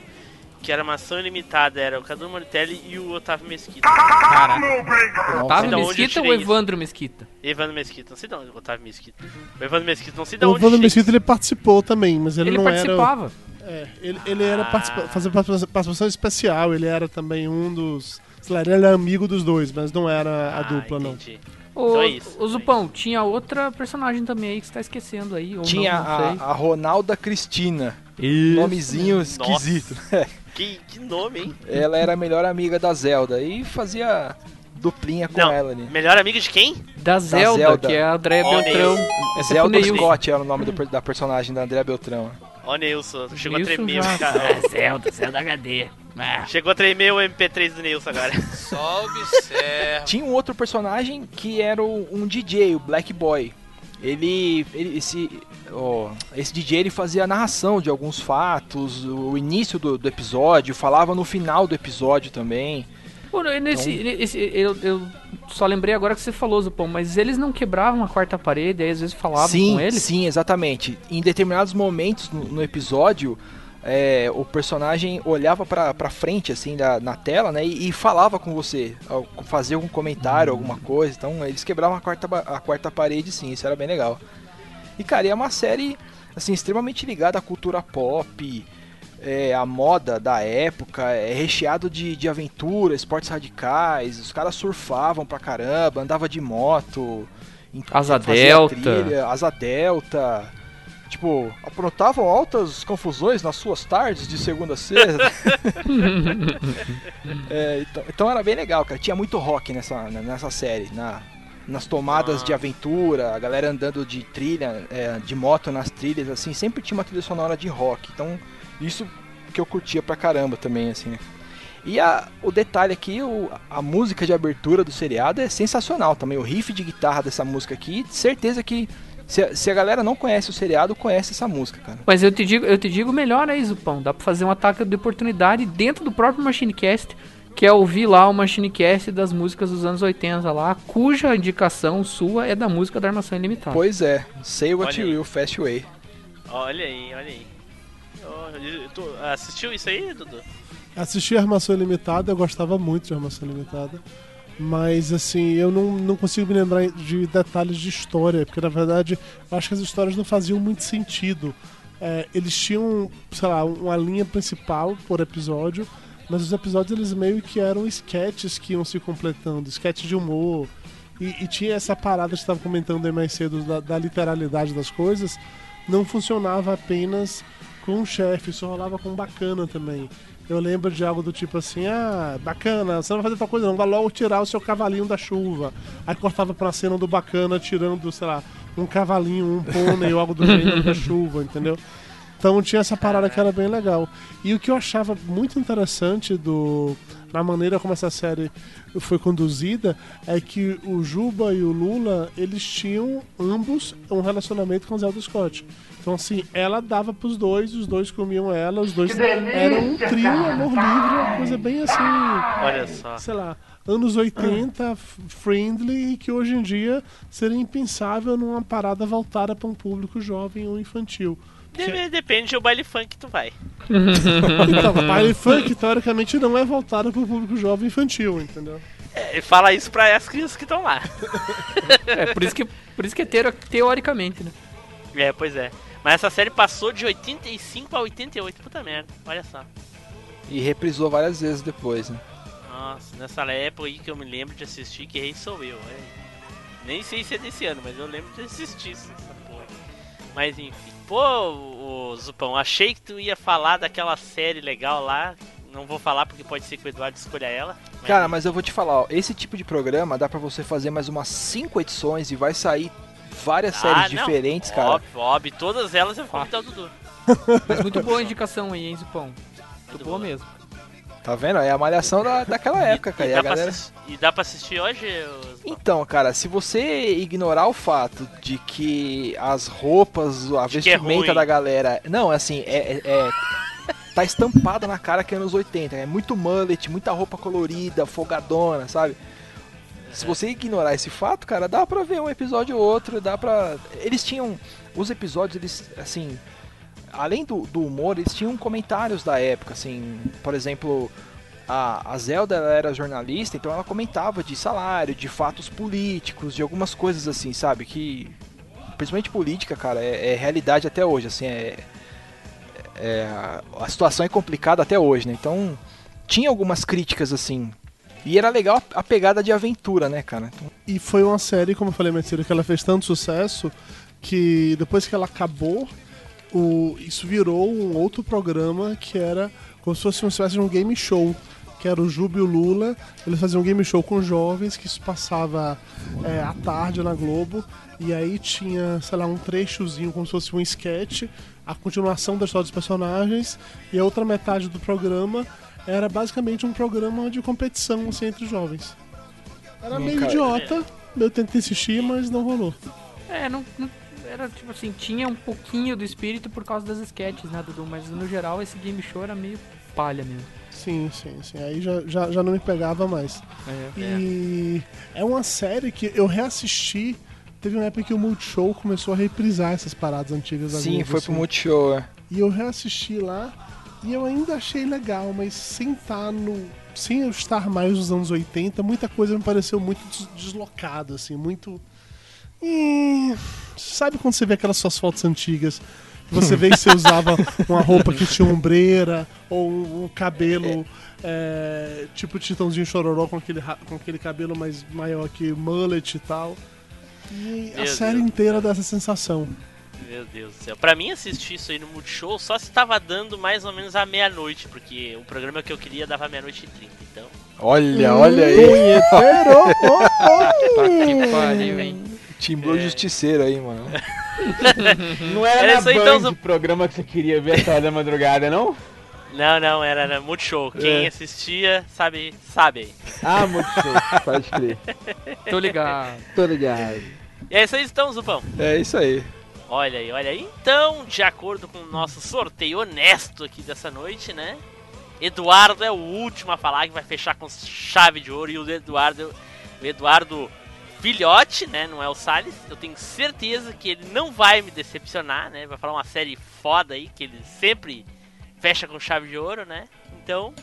que era maçã ilimitada, era o Cadu Mortelli e o Otávio Mesquita. Caraca. Otávio Mesquita ou. Evandro Mesquita? Evandro Mesquita, não sei de onde, o Otávio Mesquita. O Evandro Mesquita, não sei de O onde. Evandro tirei Mesquita ele participou também, mas ele, Ele, não era. participava. É, ele, ele era Ah. participa, fazer participa- participação especial, ele era também um dos. Sei lá, ele era amigo dos dois, mas não era a Ah, dupla, não. entendi. Ô, Então é isso, ô Zupão, tinha outra personagem também aí que você tá esquecendo aí. Ou Tinha não, não sei. a, a Ronalda Cristina. Isso. Nomezinho esquisito. Que, que nome, hein? ela era a melhor amiga da Zelda e fazia duplinha com Não, ela ali. melhor amigo de quem? Da Zelda, Zelda. que é a André Ó, Beltrão. É Zelda Neil. Scott era o nome do da personagem da Andrea Beltrão. Ó, Nilson. Chegou a Nilson tremer, já- cara. É, Zelda, Zelda HD. Ah. Chegou a tremer o MP3 do Nilson agora. Só observa. Tinha um outro personagem que era o- um DJ, o Black Boy. Ele, ele- esse, ó, esse DJ ele fazia a narração de alguns fatos, o início do, do episódio, falava no final do episódio também. Pô, nesse, Então- nesse- eu, eu só lembrei agora que você falou, Zupão, mas eles não quebravam a quarta parede, aí às vezes falavam sim, com eles? sim, exatamente. Em determinados momentos no, no episódio, é, o personagem olhava pra, pra frente, assim, da, na tela, né, e, e falava com você, fazia algum comentário, alguma coisa. Então, eles quebravam a quarta, a quarta parede, sim, isso era bem legal. E, cara, é uma série, assim, extremamente ligada à cultura pop, é, à moda da época, é recheado de, de aventura, esportes radicais, os caras surfavam pra caramba, andava de moto, Asa delta. trilha, asa delta. Tipo, aprontavam altas confusões nas suas tardes de segunda a sexta. É, então, então era bem legal, cara. Tinha muito rock nessa, né, nessa série. Na, nas tomadas de aventura, a galera andando de trilha, é, de moto nas trilhas, assim, sempre tinha uma trilha sonora de rock. Então, isso que eu curtia pra caramba também, assim, né? E a, o detalhe aqui, o, a música de abertura do seriado é sensacional também. O riff de guitarra dessa música aqui, certeza que se a, se a galera não conhece o seriado, conhece essa música, cara. Mas eu te digo, eu te digo melhor aí, Zupão. Dá pra fazer um ataque de oportunidade dentro do próprio Machinecast, que é ouvir lá o Machinecast das músicas dos anos 80 lá, cuja indicação sua é da música da Armação Ilimitada. Pois é, Say What Olha You aí. Will Fast Way. Olha aí, olha aí. Tô- assistiu isso aí, Dudu? Assisti Armação Ilimitada, eu gostava muito de Armação Ilimitada. Mas, assim, eu não, não consigo me lembrar de detalhes de história, porque na verdade eu acho que as histórias não faziam muito sentido. É, eles tinham, sei lá, uma linha principal por episódio, mas os episódios eles meio que eram sketches que iam se completando sketches de humor. E, e tinha essa parada que estava comentando aí mais cedo da, da literalidade das coisas, não funcionava apenas com o chefe, isso rolava com bacana também. Eu lembro de algo do tipo assim, ah, bacana, você não vai fazer tal coisa não, vai logo tirar o seu cavalinho da chuva. Aí cortava pra cena do bacana tirando, sei lá, um cavalinho, um pônei ou algo do gênero da chuva, entendeu? Então tinha essa parada que era bem legal. E o que eu achava muito interessante do na maneira como essa série foi conduzida é que o Juba e o Lula, eles tinham ambos um relacionamento com o Zelda Scott. Então assim, ela dava pros dois, os dois comiam ela, os dois eram um trio amor livre, uma coisa bem assim, Olha só. sei lá, anos 80, f- friendly, e que hoje em dia seria impensável numa parada voltada para um público jovem ou infantil. De- depende do baile funk que tu vai. Então, baile funk, teoricamente, não é voltado para o público jovem infantil, entendeu? É, e fala isso pra as crianças que estão lá. É, por isso que, por isso que é teo- teoricamente, né? É, pois é. Mas essa série passou de 85 a 88, puta merda. Olha só. E reprisou várias vezes depois, né? Nossa, nessa época aí que eu me lembro de assistir, que rei sou eu. é. Nem sei se é desse ano, mas eu lembro de assistir essa porra. Mas enfim. Pô, o Zupão, achei que tu ia falar daquela série legal lá. Não vou falar porque pode ser que o Eduardo escolha ela. mas- Cara, mas eu vou te falar, ó, esse tipo de programa dá pra você fazer mais umas 5 edições e vai sair várias Ah, séries não. diferentes, cara. Óbvio, óbvio. Todas elas eu vou convidar o Dudu. Mas muito boa a indicação aí, hein, Zupão? Muito Muito boa boa. mesmo. Tá vendo? É a malhação da, daquela época, cara. e, E dá galera... assis- e dá pra assistir hoje? Então, cara, se você ignorar o fato de que as roupas, a De é vestimenta ruim. da galera. Não, assim, é. é- é- tá estampada na cara que é anos 80. É muito mullet, muita roupa colorida, folgadona, sabe? Se você ignorar esse fato, cara, dá pra ver um episódio ou outro, dá pra. Eles tinham. Os episódios, eles, assim. Além do, do humor, eles tinham comentários da época, assim. Por exemplo, a, Zelda era jornalista, então ela comentava de salário, de fatos políticos, de algumas coisas assim, sabe? Que. Principalmente política, cara, é, é realidade até hoje, assim, é. é- a situação é complicada até hoje, né? Então. Tinha algumas críticas, assim. E era legal a a pegada de aventura, né, cara? Então, E foi uma série, como eu falei mais cedo, que ela fez tanto sucesso que depois que ela acabou, o, isso virou um outro programa que era como se fosse uma espécie de um game show. que era o Juba e o Lula. Eles faziam um game show com jovens, que isso passava é, à tarde na Globo. E aí tinha, sei lá, um trechozinho, como se fosse um sketch, a continuação da história dos personagens. E a outra metade do programa era basicamente um programa de competição assim, entre jovens. Era meio idiota, eu tentei assistir, mas não rolou. É, não, não- era tipo assim, tinha um pouquinho do espírito por causa das sketches, né, Dudu? Mas no geral esse game show era meio palha mesmo. Sim, sim, sim. Aí já, já, já não me pegava mais. É. E é uma série que eu reassisti. Teve uma época que o Multishow começou a reprisar essas paradas antigas da Sim, foi assim. pro Multishow. é. E eu reassisti lá e eu ainda achei legal, mas sem estar no. Sem eu estar mais nos anos 80, muita coisa me pareceu muito des- deslocada, assim, muito. E... Sabe quando você vê aquelas suas fotos antigas? que Você vê que você usava uma roupa que tinha ombreira, ou um, um cabelo é, tipo Titãozinho Chororó com aquele, com aquele cabelo mais maior que mullet e tal. E a Meu série Deus. inteira dá essa sensação. Meu Deus do céu. Pra mim assistir isso aí no Multishow só se tava dando mais ou menos à meia-noite, porque o programa que eu queria dava meia-noite e trinta, então. Olha, olha aí. Punheteiro! oh, oh. Tá que pariu, hein? Timbrou justiceiro aí, mano. Não era Era na então, Band Zu- o programa que você queria ver essa hora da madrugada, não? Não, não, era, era Multishow. Quem É. assistia sabe, sabe aí. Ah, Multishow, pode crer. Tô ligado. Tô ligado. E é isso aí então, Zupão. É isso aí. Olha aí, olha aí. Então, de acordo com o nosso sorteio honesto aqui dessa noite, né? Eduardo é o último a falar que vai fechar com chave de ouro. E o Eduardo, o Eduardo Filhote, né? Não é o Salles. Eu tenho certeza que ele não vai me decepcionar, né? Vai falar uma série foda aí, que ele sempre fecha com chave de ouro, né? Então,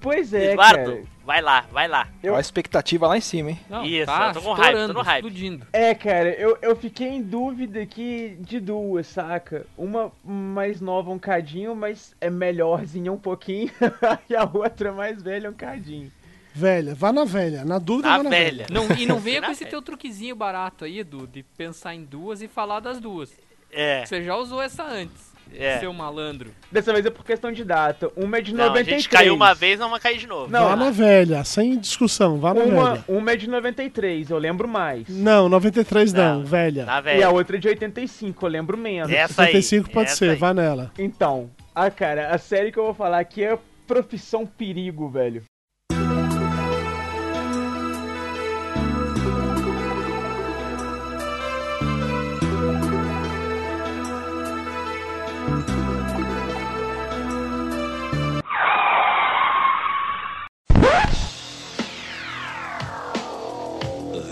Pois é, Eduardo, cara. vai lá, vai lá. Eu- a expectativa lá em cima, hein? Não, Isso, tá eu tô com hype, tô no hype. explodindo. É, cara, eu, eu fiquei em dúvida aqui de duas, saca? Uma mais nova um cadinho, mas é melhorzinha um pouquinho. e a outra mais velha um cadinho. Velha, vá na velha. Na dúvida, Na vá na velha. velha. Não, e não venha com esse velha. teu truquezinho barato aí, Edu, de pensar em duas e falar das duas. É, Você já usou essa antes, é. seu malandro. Dessa vez é por questão de data. Uma é de Não, a 93. gente caiu uma vez, não vai cair de novo. Não, Vá na velha, sem discussão, vá na Uma, velha. uma é de 93, eu lembro mais. Não, 93 não, Não, velha. Na E a velha. outra é de 85, eu lembro menos. Essa aí. 75 pode essa ser, aí. vá nela. Então, ah, cara, a série que eu vou falar aqui é Profissão Perigo, velho.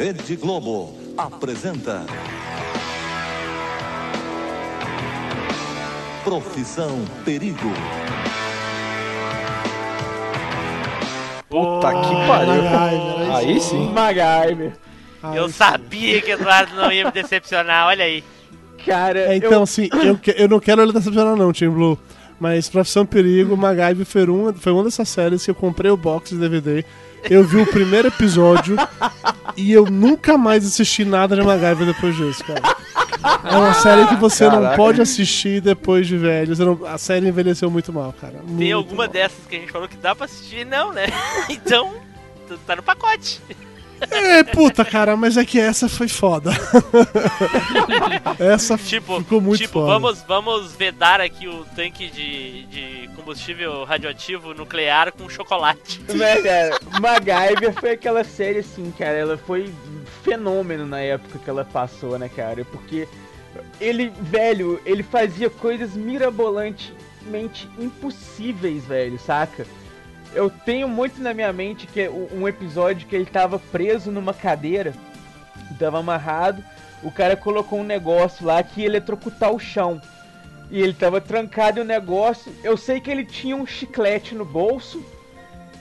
Rede Globo apresenta. Profissão Perigo. Puta que pariu. MacGyver, Aí sim. MacGyver. Aí Eu sim. sabia que Eduardo não ia me decepcionar, olha aí. Cara, É, então, eu, assim, eu, que- eu não quero ele decepcionar não, Team Blue. Mas Profissão Perigo, MacGyver foi uma, foi uma dessas séries que eu comprei o box de DVD. Eu vi o primeiro episódio e eu nunca mais assisti nada de MacGyver depois disso, cara. É uma série que você não Caraca. pode assistir depois de velho. Não- a série envelheceu muito mal, cara. Tem Muito alguma mal. dessas que a gente falou que dá pra assistir? Não, né? Então, tá no pacote. É, puta, cara, mas é que essa foi foda. essa Tipo, ficou muito tipo foda. vamos, vamos vedar aqui o tanque de, de combustível radioativo nuclear com chocolate. né, cara, MacGyver foi aquela série assim, cara, ela foi fenômeno na época que ela passou, né, cara? Porque ele, velho, ele fazia coisas mirabolantemente impossíveis, velho, saca? Eu tenho muito na minha mente que é um episódio que ele tava preso numa cadeira, tava amarrado, o cara colocou um negócio lá que ia eletrocutar o chão. E ele tava trancado em um negócio. Eu sei que ele tinha um chiclete no bolso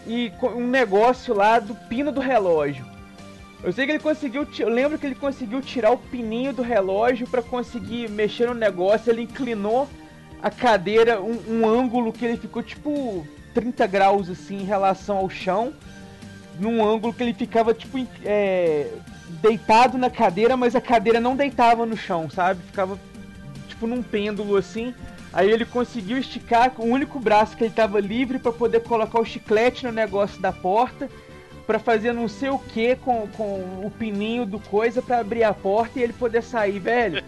e um negócio lá do pino do relógio. Eu sei que ele conseguiu, eu lembro que ele conseguiu tirar o pininho do relógio pra conseguir mexer no negócio. Ele inclinou a cadeira um, um ângulo que ele ficou tipo 30 graus assim em relação ao chão, num ângulo que ele ficava tipo é, deitado na cadeira, mas a cadeira não deitava no chão, sabe? Ficava tipo num pêndulo assim. Aí ele conseguiu esticar o único braço que ele tava livre pra poder colocar o chiclete no negócio da porta, pra fazer não sei o que com, com o pininho do coisa pra abrir a porta e ele poder sair, velho.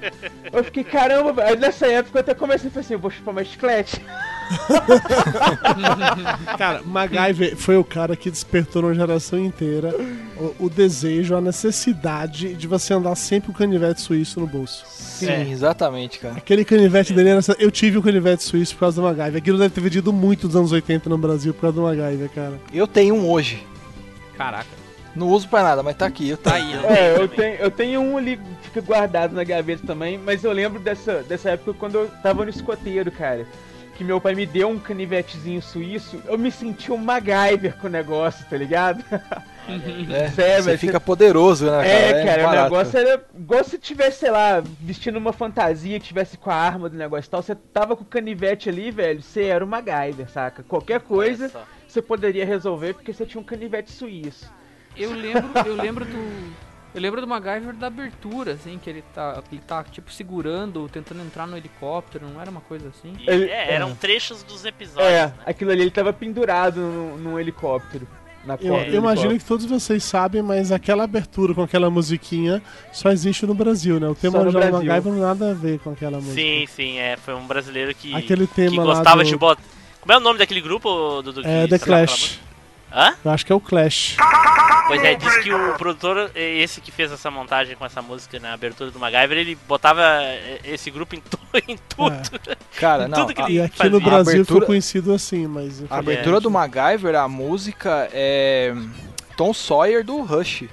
Eu fiquei, caramba. Aí nessa época eu até comecei a falar assim, vou chupar mais chiclete. Cara, MacGyver foi o cara que despertou numa geração inteira o, o desejo, a necessidade de você andar sempre com o canivete suíço no bolso. Sim, É. exatamente, cara. Aquele canivete dele era. Eu tive o canivete suíço por causa do MacGyver. Aquilo deve ter vendido muito nos anos 80 no Brasil por causa do MacGyver, cara. Eu tenho um hoje. Caraca. Não uso pra nada, mas tá aqui. Eu Tá tenho. aí. É, eu tenho, eu tenho um ali que fica guardado na gaveta também, mas eu lembro dessa, dessa época quando eu tava no escoteiro, cara. Que meu pai me deu um canivetezinho suíço, eu me senti um MacGyver com o negócio, tá ligado? É, Sério, você fica poderoso, né, cara? É, cara, o barato. negócio era igual se tivesse, sei lá, vestindo uma fantasia, tivesse com a arma do negócio e tal. Você tava com o canivete ali, velho, você era o MacGyver, saca? Qualquer coisa você poderia resolver porque você tinha um canivete suíço. Eu lembro, eu lembro do. Eu lembro do MacGyver da abertura, assim, que ele tá, ele tá tipo segurando, tentando entrar no helicóptero, não era uma coisa assim? E, Ele- é, eram trechos dos episódios. É, né? aquilo ali ele tava pendurado num, num helicóptero. Na Eu, corda do eu imagino que todos vocês sabem, mas aquela abertura com aquela musiquinha só existe no Brasil, né? O tema do. MacGyver não tem nada a ver com aquela música. Sim, sim, é. Foi um brasileiro que, Aquele que tema lá gostava do- de botar. Como é o nome daquele grupo, Dudu? É que The Clash. Hã? Eu acho que é o Clash. Pois é, diz que o produtor, eh, esse que fez essa montagem com essa música na abertura do MacGyver, ele botava eh, esse grupo em, tu- em tudo. Cara, não. Tudo que a- ele E aqui no fazia. Brasil abertura- ficou conhecido assim, mas. A abertura do MacGyver, a música é Tom Sawyer do Rush.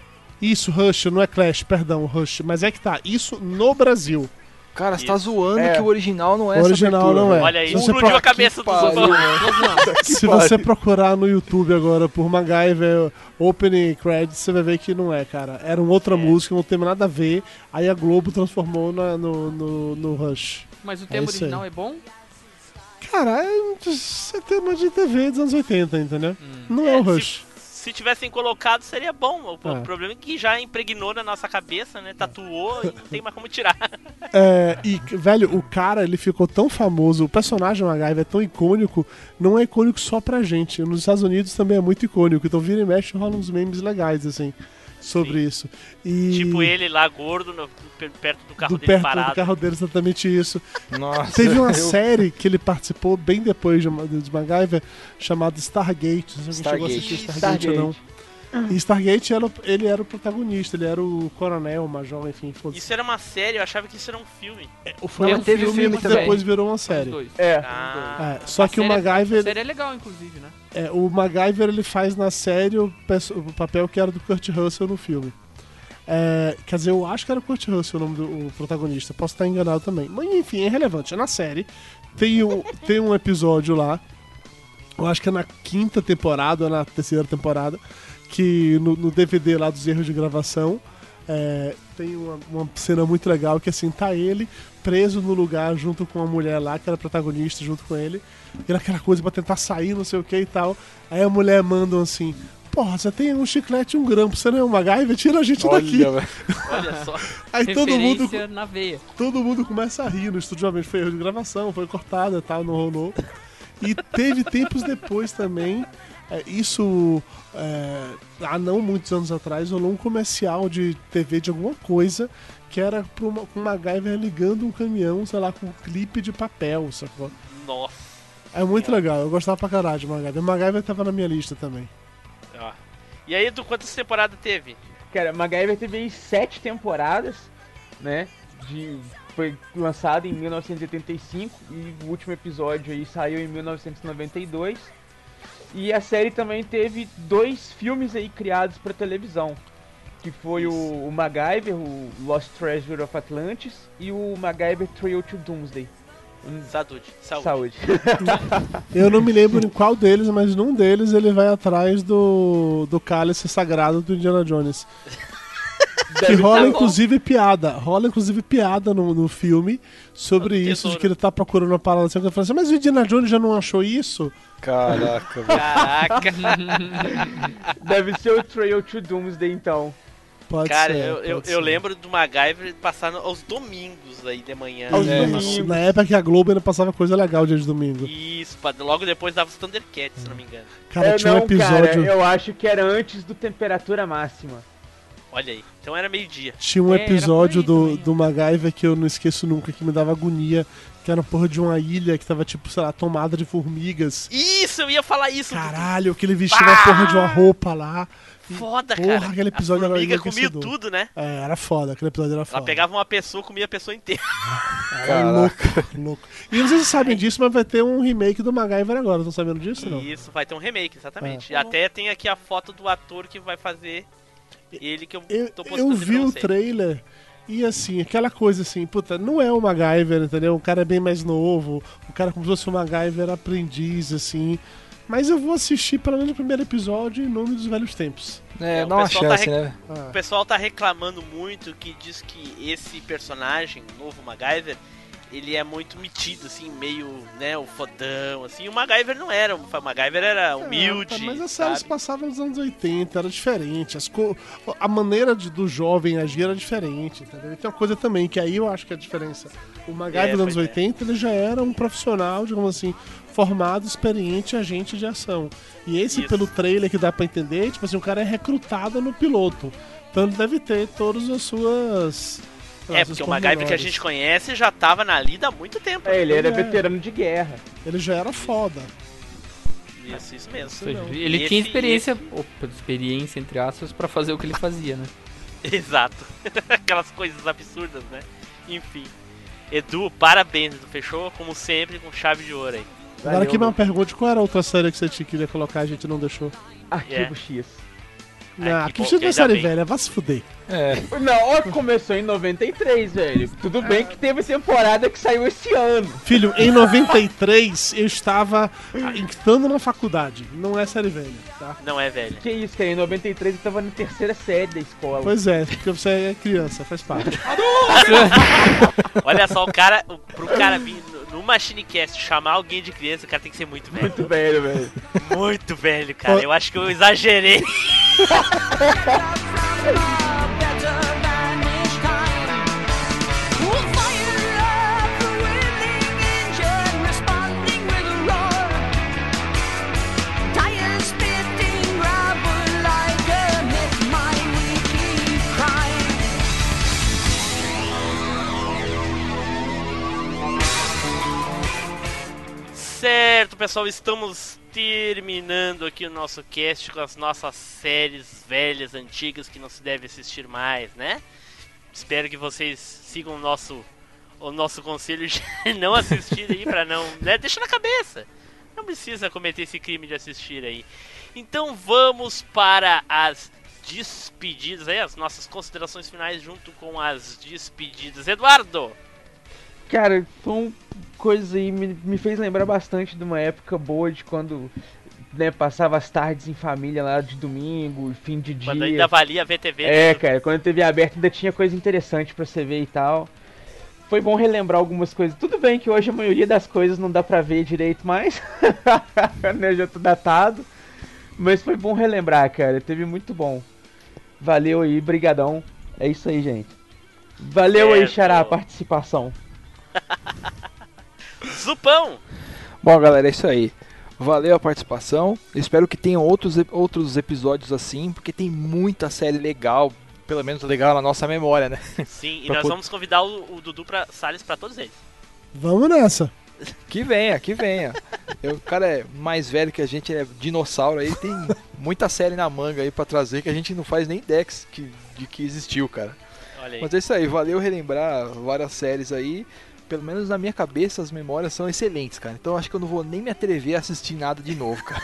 Isso, Rush, não é Clash, perdão, Rush. Mas é que tá, isso no Brasil. Cara, você tá zoando É. que o original não é O essa original abertura, não é. Olha aí, Se você explodiu pro- a cabeça dos pariu, outros. Se você procurar no YouTube agora por MacGyver Opening Credits, você vai ver que não é, cara. Era uma outra É. música, não tem nada a ver. Aí a Globo transformou na- no, no, no Rush. Mas o tema isso aí. original é bom? Cara, é um tema de TV dos anos 80, entendeu? Não é, É, o se- Rush. Se tivessem colocado, seria bom. O, o É. problema é que já impregnou na nossa cabeça, né? Tatuou e não tem mais como tirar. É, e, velho, o cara, ele ficou tão famoso, o personagem MacGyver é tão icônico, não é icônico só pra gente. Nos Estados Unidos também é muito icônico, então vira e mexe rola uns memes legais, assim, sobre isso. E Tipo ele lá, gordo, no- per- perto do carro do dele perto parado. do carro dele, exatamente isso. Nossa, Teve uma eu- série que ele participou bem depois de, de MacGyver, chamada Stargate. Não sei se alguém chegou a assistir Stargate. Stargate, ou não. E Stargate, era, ele era o protagonista, ele era o coronel, o major, enfim. Isso era uma série, eu achava que isso era um filme. Foi Não, um teve filme, filme que também. depois virou uma série. É. Ah, É, só A que o A MacGyver, série é legal, inclusive, né? É, o MacGyver ele faz na série o, o papel que era do Kurt Russell no filme. É, quer dizer, eu acho que era o Kurt Russell o nome do o protagonista, posso estar enganado também. Mas enfim, é relevante. É na série. Tem um, tem um episódio lá, eu acho que é na quinta temporada ou na terceira temporada, que no, no DVD lá dos erros de gravação é, tem uma, uma cena muito legal que assim, tá ele preso no lugar junto com a mulher lá, que era protagonista junto com ele, e era aquela coisa pra tentar sair, não sei o que e tal. Aí a mulher manda assim. Porra, você tem um chiclete e um grampo, você não é um MacGyver? Tira a gente daqui. Olha, velho. olha só. Aí todo mundo, na veia. todo mundo começa a rir no estúdio, obviamente foi erro de gravação, foi cortada e tal, não rolou. E teve tempos depois também, é, isso é, há não muitos anos atrás, rolou um comercial de TV de alguma coisa que era pra uma, com uma MacGyver ligando um caminhão, sei lá, com um clipe de papel, sacou? Nossa. É muito legal, eu gostava pra caralho de MacGyver. MacGyver tava na minha lista também. Ó. E aí, do quantas temporadas teve? Cara, MacGyver teve aí sete temporadas, né? De, foi lançado em 1985 e o último episódio aí saiu em 1992. E a série também teve dois filmes aí criados para televisão, que foi o, o MacGyver, o Lost Treasure of Atlantis e o MacGyver Trail to Doomsday. Saúde. Saúde. Saúde. Eu não me lembro em qual deles, mas num deles ele vai atrás do, do cálice sagrado do Indiana Jones. Que Deve rola inclusive piada. Rola inclusive piada no, no filme sobre isso, de que ele tá procurando uma palavra assim. Eu falo assim, mas o Indiana Jones já não achou isso? Caraca, velho. Caraca. Deve ser o Trail to Doomsday então. Pode Cara, ser, eu, eu, eu ser. lembro do MacGyver passar no- aos domingos aí de manhã. Aos É, domingos. isso. Na época que a Globo ainda passava coisa legal dia de domingo. Isso, logo depois dava os Thundercats, se não me engano. Cara, É, tinha um não, episódio. Cara, eu acho que era antes do temperatura máxima. Olha aí. Então era meio-dia. Tinha um É, era episódio do, do MacGyver que eu não esqueço nunca, que me dava agonia, que era porra de uma ilha que tava, tipo, sei lá, tomada de formigas. Isso, eu ia falar isso. Caralho, que ele vestia uma porra de uma roupa lá. Foda, Porra, cara. aquele episódio a era formiga comia enlouquecedor. tudo, né? É, era foda, aquele episódio era foda. Ela pegava uma pessoa, comia a pessoa inteira. Era louco, louco. E não sei se vocês sabem disso, mas vai ter um remake do MacGyver agora, estão sabendo disso não? Isso, vai ter um remake, exatamente. É. E até tem aqui a foto do ator que vai fazer ele que eu, Eu, tô postando eu vi o trailer e assim, aquela coisa assim, puta, não é o MacGyver, entendeu? O cara é bem mais novo, o cara como se fosse o MacGyver aprendiz, assim. Mas eu vou assistir pelo menos o primeiro episódio em nome dos velhos tempos. É, É, o dá uma tá chance, rec- né? Ah, O pessoal tá reclamando muito que diz que esse personagem, o novo MacGyver, ele é muito metido, assim, meio, né, o fodão, assim. O MacGyver não era, o MacGyver era humilde, É, mas as séries passavam nos anos 80, era diferente. As co... A maneira de- do jovem agir era diferente, entendeu? E tem uma coisa também, que aí eu acho que é a diferença. O MacGyver É, dos anos pois é. 80, ele já era um profissional, digamos assim, formado, experiente, agente de ação. E esse, Isso. pelo trailer que dá pra entender, tipo assim, o cara é recrutado no piloto. Então ele deve ter todas as suas... É, porque o MacGyver que a gente conhece já tava na lida há muito tempo. É, ele era É. veterano de guerra. Ele já era foda. Isso, isso mesmo. Seja, ele Esse- tinha experiência, opa, experiência entre aspas, pra fazer o que ele fazia, né? Exato. Aquelas coisas absurdas, né? Enfim. Edu, parabéns, Edu. Fechou, como sempre, com chave de ouro aí. Agora Valeu, aqui uma pergunta, qual era a outra série que você te queria colocar e a gente não deixou? Arquivo X. Não, que uma ainda série velha, vai se fuder. É. Não, ó, começou em 93, velho. Tudo bem que teve temporada que saiu esse ano. Filho, em 93 eu estava ah, entrando na faculdade. Não é série velha, tá? Não é velho. Que isso, cara? Em 93 eu tava na terceira série da escola. Pois é, porque você é criança, faz parte. Olha só, o cara, o- pro cara vir no- Machinecast chamar alguém de criança, o cara tem que ser muito velho. Muito velho, velho. Muito velho, cara. Eu acho que eu exagerei. Certo, pessoal, estamos terminando aqui o nosso cast com as nossas séries velhas, antigas que não se deve assistir mais, né? Espero que vocês sigam o nosso, o nosso conselho de não assistir aí pra não. Né? Deixa na cabeça. Não precisa cometer esse crime de assistir aí. Então vamos para as despedidas aí, as nossas considerações finais junto com as despedidas. Eduardo! Cara, são coisas aí, me, me fez lembrar bastante de uma época boa de quando né, passava as tardes em família lá de domingo, fim de dia. Quando ainda valia VTV. É, cara, quando a TV aberta ainda tinha coisa interessante pra você ver e tal. Foi bom relembrar algumas coisas. Tudo bem que hoje a maioria das coisas não dá pra ver direito mais. né, já tô datado. Mas foi bom relembrar, cara. Teve muito bom. Valeu aí, brigadão. É isso aí, gente. Valeu aí, Certo. Xará, a participação. Zupão! Bom, galera, é isso aí. Valeu a participação. Espero que tenham outros, outros episódios assim, porque tem muita série legal, pelo menos legal na nossa memória, né? Sim, e nós vamos convidar o, o Dudu pra Salles pra todos eles. Vamos nessa. Que venha, que venha. Eu, o cara é mais velho que a gente, é dinossauro aí, tem muita série na manga aí pra trazer que a gente não faz nem ideia que, que- de que existiu, cara. Olha aí. Mas é isso aí, valeu relembrar várias séries aí. Pelo menos na minha cabeça as memórias são excelentes, cara. Então acho que eu não vou nem me atrever a assistir nada de novo, cara.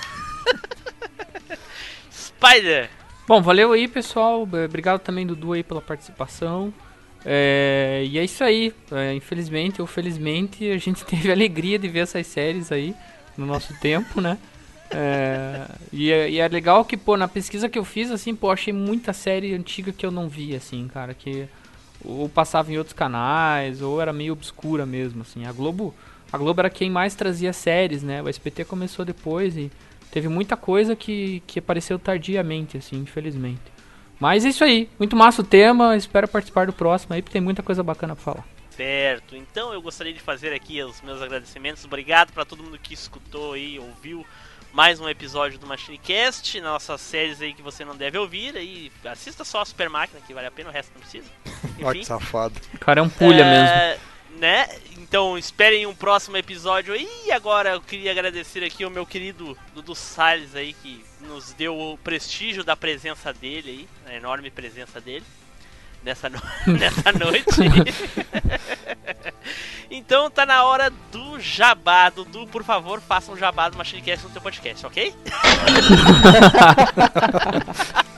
Spider! Bom, valeu aí, pessoal. Obrigado também, Dudu, aí pela participação. É, e é isso aí. É, infelizmente ou felizmente, a gente teve a alegria de ver essas séries aí no nosso tempo, né? É, e, é, e é legal que, pô, na pesquisa que eu fiz, assim, pô, achei muita série antiga que eu não vi, assim, cara, que ou passava em outros canais, ou era meio obscura mesmo, assim. A Globo, a Globo era quem mais trazia séries, né? O SBT começou depois e teve muita coisa que, que apareceu tardiamente, assim, infelizmente. Mas é isso aí. Muito massa o tema. Espero participar do próximo aí, porque tem muita coisa bacana pra falar. Certo, então eu gostaria de fazer aqui os meus agradecimentos. Obrigado para todo mundo que escutou aí, ouviu mais um episódio do MachineCast, nossas séries aí que você não deve ouvir. Aí assista só a Super Máquina, que vale a pena, o resto não precisa. Olha Enfim, que safado. O cara é um pulha mesmo. é, Né? Então esperem um próximo episódio aí. E agora eu queria agradecer aqui ao meu querido Dudu Salles aí, que nos deu o prestígio da presença dele aí, a enorme presença dele nessa, no... nessa noite. então tá na hora do jabá. Dudu, por favor, faça um jabá do MachineCast no teu podcast, ok?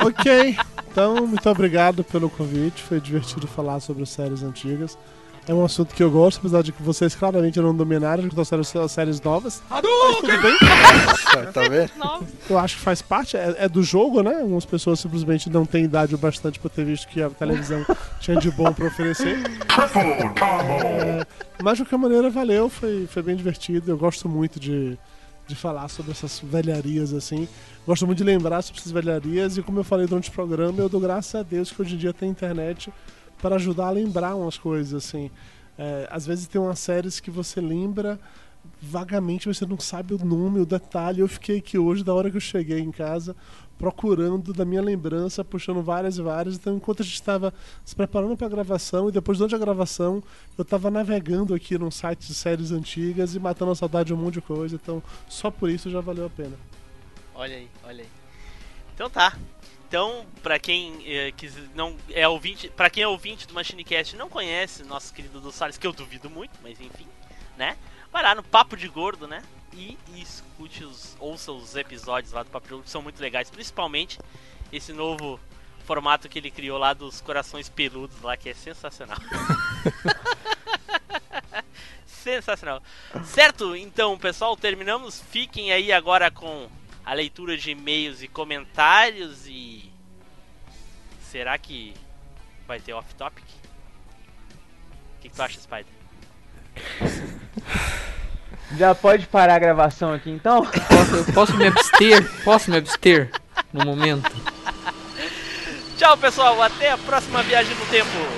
Ok, então muito obrigado pelo convite. Foi divertido falar sobre séries antigas. É um assunto que eu gosto, apesar de que vocês claramente não dominaram, que trouxeram as séries novas. Mas tudo bem, Tá vendo? eu acho que faz parte, é, é do jogo, né? Algumas pessoas simplesmente não têm idade o bastante pra ter visto que a televisão tinha de bom pra oferecer. É, mas de qualquer maneira, valeu, foi, foi bem divertido. Eu gosto muito de, de falar sobre essas velharias assim. Gosto muito de lembrar sobre essas velharias e, como eu falei durante o programa, eu dou graças a Deus que hoje em dia tem internet para ajudar a lembrar umas coisas assim. É, às vezes tem umas séries que você lembra vagamente, você não sabe o nome, o detalhe. Eu fiquei aqui hoje, da hora que eu cheguei em casa, procurando da minha lembrança, puxando várias e várias. Então, enquanto a gente estava se preparando para a gravação e depois durante a gravação, eu estava navegando aqui num site de séries antigas e matando a saudade de um monte de coisa. Então, só por isso já valeu a pena. Olha aí, olha aí. Então tá. Então, pra quem eh, quis- não é ouvinte, para quem é ouvinte do MachineCast e não conhece nosso querido do Salles, que eu duvido muito, mas enfim, né? Vai lá no Papo de Gordo, né? E, e escute os ouça os episódios lá do Papo de Gordo, que são muito legais, principalmente esse novo formato que ele criou lá dos corações peludos lá, que é sensacional. sensacional. Certo? Então, pessoal, terminamos. Fiquem aí agora com a leitura de e-mails e comentários e será que vai ter off topic? O que, que tu acha, Spider? Já pode parar a gravação aqui então? Posso, posso me abster? Posso me abster no momento? Tchau, pessoal, até a próxima viagem no tempo.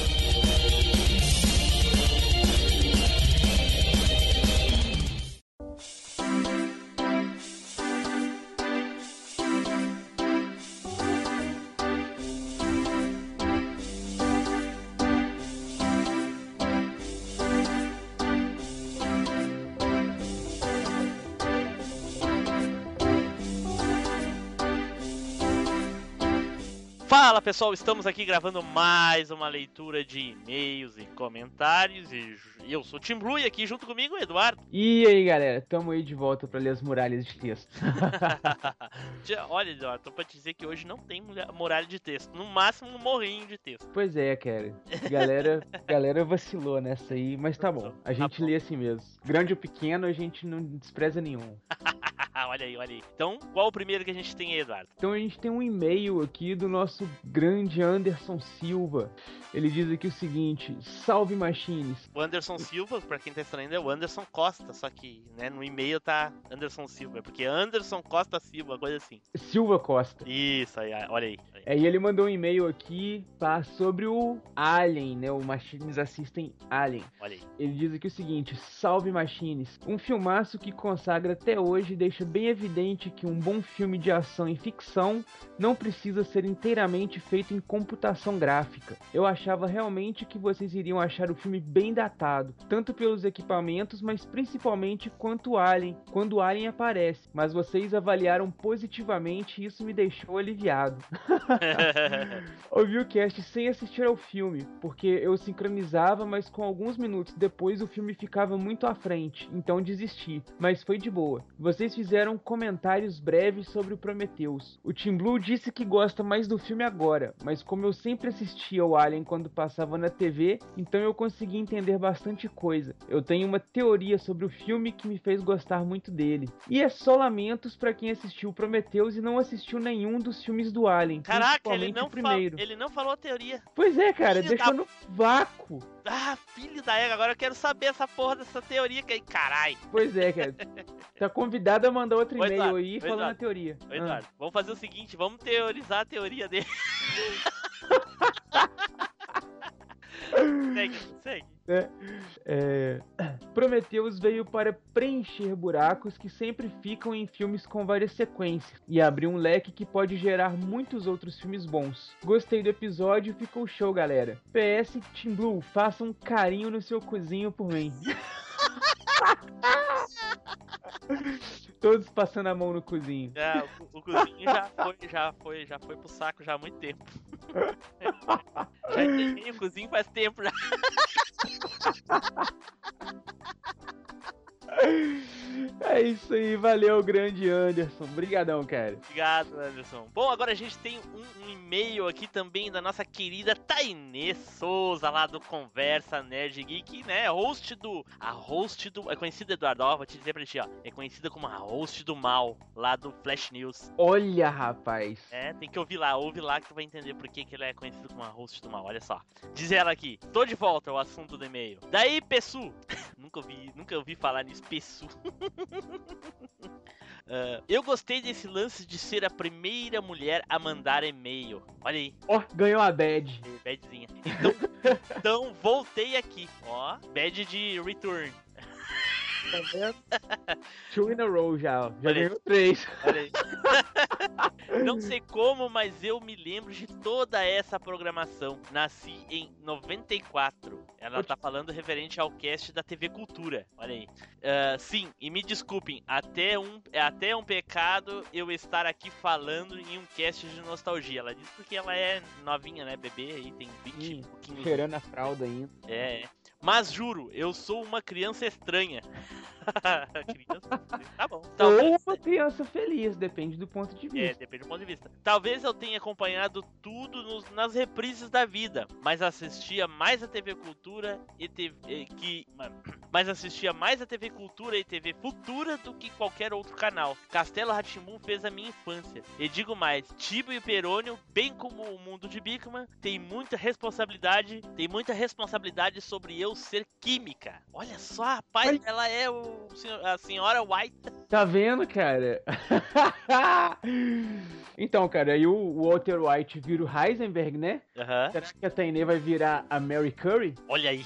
Fala pessoal, estamos aqui gravando mais uma leitura de e-mails e comentários. E eu sou o Tim Blue e aqui junto comigo o Eduardo. E aí, galera, tamo aí de volta pra ler as muralhas de texto. Olha, Eduardo, tô pra te dizer que hoje não tem muralha de texto. No máximo um morrinho de texto. pois é, cara. Galera, galera vacilou nessa aí, mas tá bom. A gente bom. lê assim mesmo. Grande ou pequeno, a gente não despreza nenhum. olha aí, olha aí. Então, qual o primeiro que a gente tem aí, Eduardo? Então a gente tem um e-mail aqui do nosso grande Anderson Silva. Ele diz aqui o seguinte: Salve Machines. O Anderson Silva, pra quem tá estranhando, é o Anderson Costa, só que né, no e-mail tá Anderson Silva, é porque Anderson Costa Silva, coisa assim. Silva Costa. Isso aí, olha aí. É, e ele mandou um e-mail aqui tá, sobre o Alien, né? O Machines assistem Alien. Olha aí. Ele diz aqui o seguinte: Salve Machines. Um filmaço que consagra até hoje deixa bem evidente que um bom filme de ação e ficção não precisa ser inteiramente feito em computação gráfica. Eu achava realmente que vocês iriam achar o filme bem datado, tanto pelos equipamentos, mas principalmente quanto o Alien, quando o Alien aparece. Mas vocês avaliaram positivamente e isso me deixou aliviado. Ouvi o cast sem assistir ao filme, porque eu sincronizava, mas com alguns minutos depois o filme ficava muito à frente, então desisti. Mas foi de boa. Vocês fizeram comentários breves sobre o Prometheus. O Tim Blue disse que gosta mais do filme agora, mas como eu sempre assistia ao Alien quando passava na TV, então eu consegui entender bastante coisa. Eu tenho uma teoria sobre o filme que me fez gostar muito dele. E é só lamentos pra quem assistiu Prometheus e não assistiu nenhum dos filmes do Alien. Caraca, ele não, primeiro. fal- ele não falou a teoria. Pois é, cara, Filho deixou da- no vácuo. Ah, filho da égua, agora eu quero saber essa porra dessa teoria que aí, carai. Pois é, cara. tá convidado a mandar outro e-mail aí falando a Eduardo, teoria. Ô, Eduardo, vamos fazer o seguinte, vamos teorizar a teoria dele. segue, segue. É, Prometheus veio para preencher buracos que sempre ficam em filmes com várias sequências e abrir um leque que pode gerar muitos outros filmes bons. Gostei do episódio, ficou show, galera. PS Team Blue, faça um carinho no seu cozinho por mim. Todos passando a mão no cozinho. Já, o, o cozinho já foi, já foi, já foi pro saco já há muito tempo. já entendi, o cozinho faz tempo já. É isso aí, valeu, grande Anderson. Obrigadão, cara. Obrigado, Anderson. Bom, agora a gente tem um, um e-mail aqui também da nossa querida Tainê Souza, lá do Conversa Nerd Geek, né? Host do. A host do. É conhecida, Eduardo, ó, vou te dizer pra ti, ó. É conhecida como a host do mal, lá do Flash News. Olha, rapaz. É, tem que ouvir lá, ouve lá que tu vai entender por que, que ele é conhecido como a host do mal, olha só. Diz ela aqui, tô de volta ao assunto do e-mail. Daí, Pessu, nunca ouvi, nunca ouvi falar nisso, Pessu. Ah, eu gostei desse lance de ser a primeira mulher a mandar e-mail. Olha aí, Ó, ganhou a bad. badzinha. Então, então voltei aqui, ó, bad de return. Tá vendo? Two in a row já, ó. Já ganhou três. Olha aí. Não sei como, mas eu me lembro de toda essa programação. Nasci em 94. Ela tá falando referente ao cast da TV Cultura. Olha aí. Ah, sim, e me desculpem, até um, é até um pecado eu estar aqui falando em um cast de nostalgia. Ela diz porque ela é novinha, né? Bebê aí, tem 20 e Ih, pouquinhos. Cheirando a fralda ainda. É, é. Mas juro, eu sou uma criança estranha. Tá bom. Ou uma criança feliz, depende do ponto de É, vista. depende do ponto de vista. Talvez eu tenha acompanhado tudo nos- nas reprises da vida, mas assistia mais a TV Cultura e TV, que. ma- mas assistia mais a TV Cultura e TV Futura do que qualquer outro canal. Castelo Ratimbum fez a minha infância. E digo mais, Tibo e Perônio, bem como o mundo de Bigman, tem muita responsabilidade, tem muita responsabilidade sobre eu ser química. Olha só, rapaz, ela é o, a senhora White. Tá vendo, cara? então, cara, aí o Walter White vira o Heisenberg, né? Aham. Será que a Tainê vai virar a Mary Curry? Olha aí.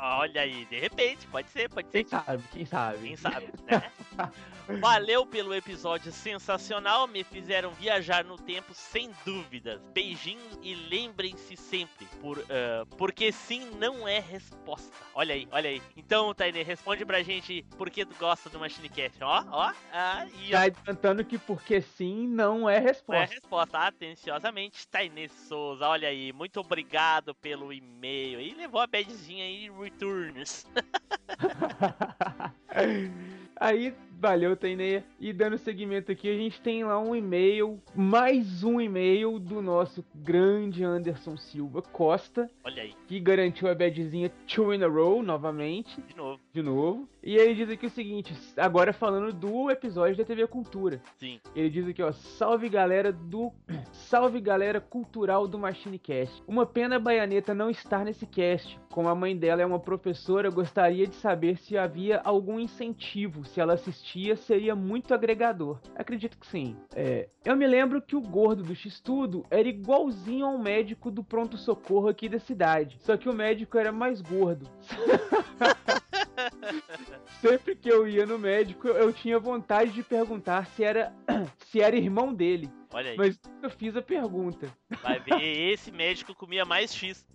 Olha aí, de repente, pode ser, pode ser. Quem sabe, quem sabe. Quem sabe, né? Valeu pelo episódio sensacional, me fizeram viajar no tempo sem dúvidas. Beijinhos e lembrem-se sempre, por, ah, porque sim não é resposta. Olha aí, olha aí. Então, Tainê, responde pra gente por que tu gosta do Machine Cast. Ó, ó, ah, e Tá adiantando que porque sim não é Não é resposta. resposta, atenciosamente, Tainê Souza. Olha aí, muito obrigado pelo e-mail. E levou a badzinha aí, returns. Aí, valeu, Tainê. E dando seguimento aqui, a gente tem lá um e-mail, mais um e-mail do nosso grande Anderson Silva Costa, Olha aí, que garantiu a badzinha two in a row novamente, de novo. de novo. E ele diz aqui o seguinte, agora falando do episódio da TV Cultura. Sim. Ele diz aqui, ó, salve galera do. Salve galera cultural do Machine Cast. Uma pena a Baianeta não estar nesse cast. Como a mãe dela é uma professora, gostaria de saber se havia algum incentivo. Se ela assistia, seria muito agregador. Acredito que sim. É, eu me lembro que o gordo do X-Tudo era igualzinho ao médico do pronto-socorro aqui da cidade. Só que o médico era mais gordo. Sempre que eu ia no médico, eu tinha vontade de perguntar se era se era irmão dele, Olha aí. mas eu fiz a pergunta. Vai ver, esse médico comia mais X.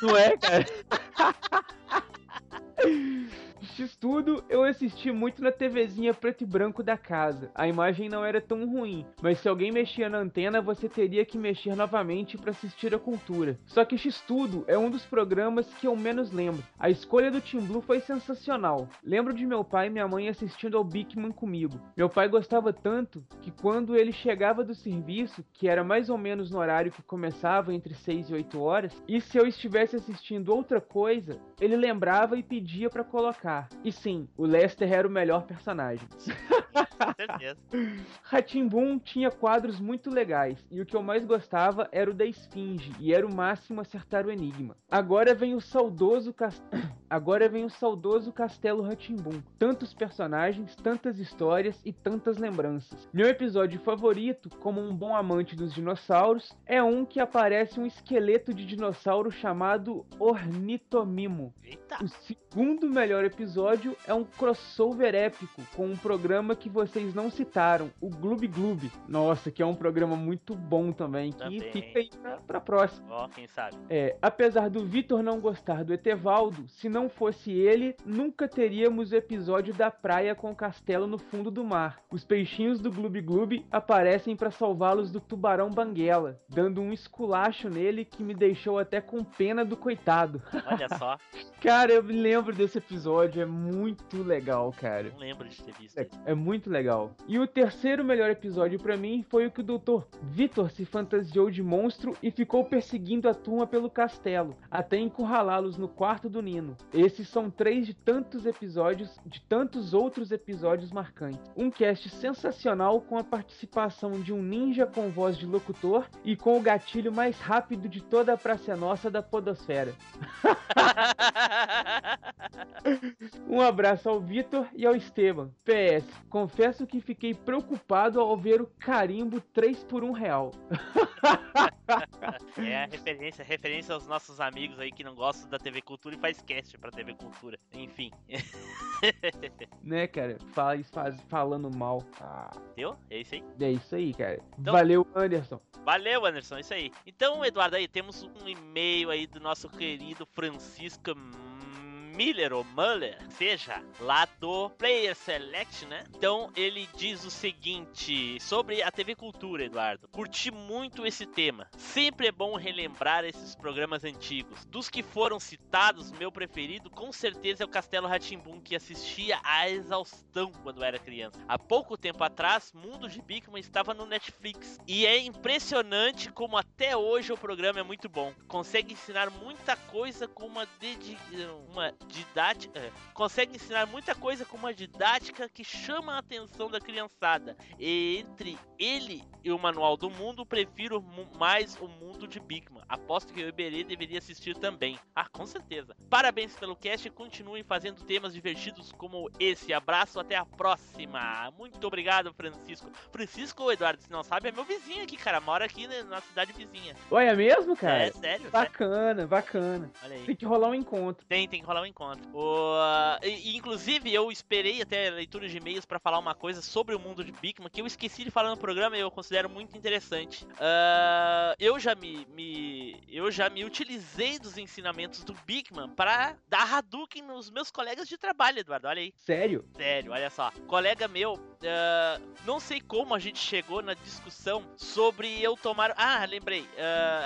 Não é, cara? X tudo eu assisti muito na TVzinha preto e branco da casa. A imagem não era tão ruim, mas se alguém mexia na antena, você teria que mexer novamente para assistir a cultura. Só que X tudo é um dos programas que eu menos lembro. A escolha do Team Blue foi sensacional. Lembro de meu pai e minha mãe assistindo ao Bigman comigo. Meu pai gostava tanto que quando ele chegava do serviço, que era mais ou menos no horário que começava entre 6 e 8 horas, e se eu estivesse assistindo outra coisa, ele lembrava e pedia pra colocar. E sim, o Lester era o melhor personagem. Com certeza. Ratimbun tinha quadros muito legais, e o que eu mais gostava era o da Esfinge, e era o máximo acertar o enigma. Agora vem o saudoso cas... Agora vem o saudoso Castelo Ratimbun. Tantos personagens, tantas histórias e tantas lembranças. Meu episódio favorito, como um bom amante dos dinossauros, é um que aparece um esqueleto de dinossauro chamado Ornitomimo. Eita. O segundo melhor episódio é um crossover épico com um programa que vocês não citaram, o Gloob Gloob. Nossa, que é um programa muito bom também, que Também. fica aí pra, pra próxima. Ó, quem sabe. É, apesar do Vitor não gostar do Etevaldo, se não fosse ele, nunca teríamos o episódio da praia com o castelo no fundo do mar. Os peixinhos do Gloob Gloob aparecem pra salvá-los do tubarão banguela, dando um esculacho nele que me deixou até com pena do coitado. Olha só, Cara, eu me lembro desse episódio, é muito legal, cara. não lembro de ter visto. É, é muito legal. E o terceiro melhor episódio pra mim foi o que o Dr. Vitor se fantasiou de monstro e ficou perseguindo a turma pelo castelo, até encurralá-los no quarto do Nino. Esses são três de tantos episódios, de tantos outros episódios marcantes. Um cast sensacional com a participação de um ninja com voz de locutor e com o gatilho mais rápido de toda a Praça Nossa da Podosfera. Um abraço ao Vitor e ao Esteban. PS, confesso que fiquei preocupado ao ver o carimbo 3 por 1 real. É a referência, referência aos nossos amigos aí que não gostam da TV Cultura e faz cast pra TV Cultura. Enfim, Né, cara? Faz, faz, falando mal. Ah, deu? É isso aí. é isso aí, cara. Então- Valeu, Anderson. Valeu, Anderson, é isso aí. Então, Eduardo, aí temos um e-mail aí do nosso querido Francisco Miller ou Muller, seja, lá do Player Select, né? Então ele diz o seguinte sobre a TV Cultura, Eduardo. Curti muito esse tema. Sempre é bom relembrar esses programas antigos. Dos que foram citados, meu preferido com certeza é o Castelo Ratimbum, que assistia à exaustão quando era criança. Há pouco tempo atrás, Mundo de Bigman estava no Netflix. E é impressionante como até hoje o programa é muito bom. Consegue ensinar muita coisa com uma, uma didática, é, consegue ensinar muita coisa com uma didática que chama a atenção da criançada. E entre ele e o Manual do Mundo, prefiro mais o mundo de Bigman. Aposto que o Iberê deveria assistir também. Ah, com certeza. Parabéns pelo cast e continuem fazendo temas divertidos como esse. Abraço, até a próxima. Muito obrigado, Francisco. Francisco, Eduardo, se não sabe, é meu vizinho aqui, cara. Mora aqui na cidade vizinha. Olha, é mesmo, cara? É, sério, sério. Bacana, bacana. Olha aí. Tem que rolar um encontro. Tem, tem que rolar um encontro. O, e, e, inclusive, eu esperei até a leitura de e-mails pra falar uma coisa sobre o mundo de Bigman que eu esqueci de falar no programa e eu considero muito interessante. Ah, eu já me, me- eu já me utilizei dos ensinamentos do Bigman pra dar Hadouken nos meus colegas de trabalho, Eduardo. Olha aí. Sério? Sério, olha só. Colega meu, ah, não sei como a gente chegou na discussão sobre eu tomar. Ah, lembrei.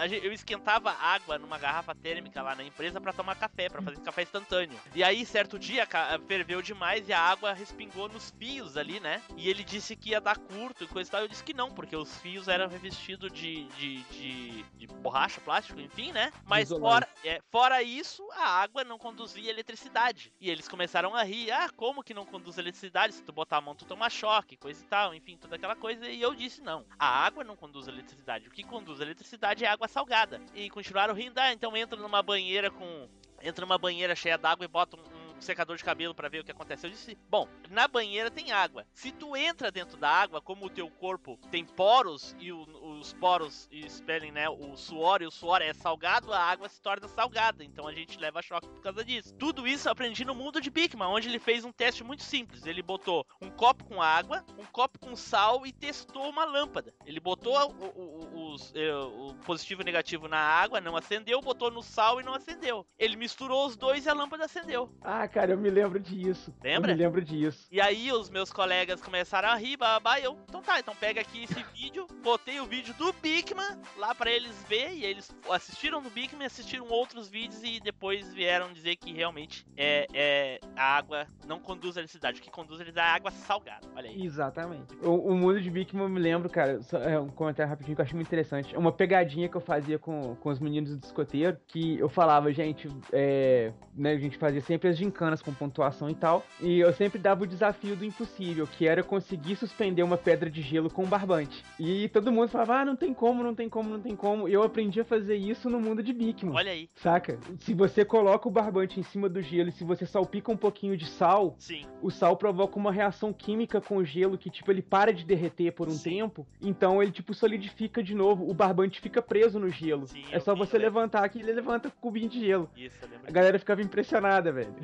gente- eu esquentava água numa garrafa térmica lá na empresa pra tomar café, pra fazer café instantâneo. E aí, certo dia, ferveu demais e a água respingou nos fios ali, né? E ele disse que ia dar curto e coisa e tal. Eu disse que não, porque os fios eram revestidos de, de, de, de borracha, plástico, enfim, né? Mas fora, é, fora isso, a água não conduzia eletricidade. E eles começaram a rir. Ah, como que não conduz eletricidade? Se tu botar a mão, tu toma choque, coisa e tal. Enfim, toda aquela coisa. E eu disse, não. A água não conduz eletricidade. O que conduz eletricidade é água salgada. E continuaram rindo. Ah, então entra numa banheira com... Entra numa banheira cheia d'água e bota um secador de cabelo pra ver o que acontece. Eu disse, bom, na banheira tem água. Se tu entra dentro da água, como o teu corpo tem poros e o- os poros expelem, né, o suor e o suor é salgado, a água se torna salgada. Então a gente leva choque por causa disso. Tudo isso eu aprendi no mundo de Bigman, onde ele fez um teste muito simples. Ele botou um copo com água, um copo com sal e testou uma lâmpada. Ele botou o, o- o- os, eh, o positivo e o negativo na água, não acendeu, botou no sal e não acendeu. Ele misturou os dois e a lâmpada acendeu. Ah, cara, eu me lembro disso. Lembra? Eu me lembro disso. E aí os meus colegas começaram a rir, babá, eu, então tá, então pega aqui esse vídeo, botei o vídeo do Bigman lá pra eles ver e eles assistiram do Bigman, assistiram outros vídeos e depois vieram dizer que realmente é, é a água não conduz a eletricidade, o que conduz a eletricidade é a água salgada. Olha aí. Exatamente. O, o mundo de Bigman eu me lembro, cara, só, é um comentário rapidinho que eu achei muito interessante. É uma pegadinha que eu fazia com, com os meninos do escoteiro, que eu falava, gente, é, né, a gente fazia sempre as gincanas com pontuação e tal, e eu sempre dava o desafio do impossível, que era conseguir suspender uma pedra de gelo com um barbante. E todo mundo falava, ah, não tem como, não tem como, não tem como. E eu aprendi a fazer isso no mundo de Bigman. Olha aí. Saca? Se você coloca o barbante em cima do gelo e se você salpica um pouquinho de sal, Sim. o sal provoca uma reação química com o gelo que, tipo, ele para de derreter por um Sim. tempo, então ele, tipo, solidifica de novo. O barbante fica preso no gelo. Sim, é só vi, você levantar aqui e ele levanta com o cubinho de gelo. Isso, eu lembro. A galera ficava impressionada, velho.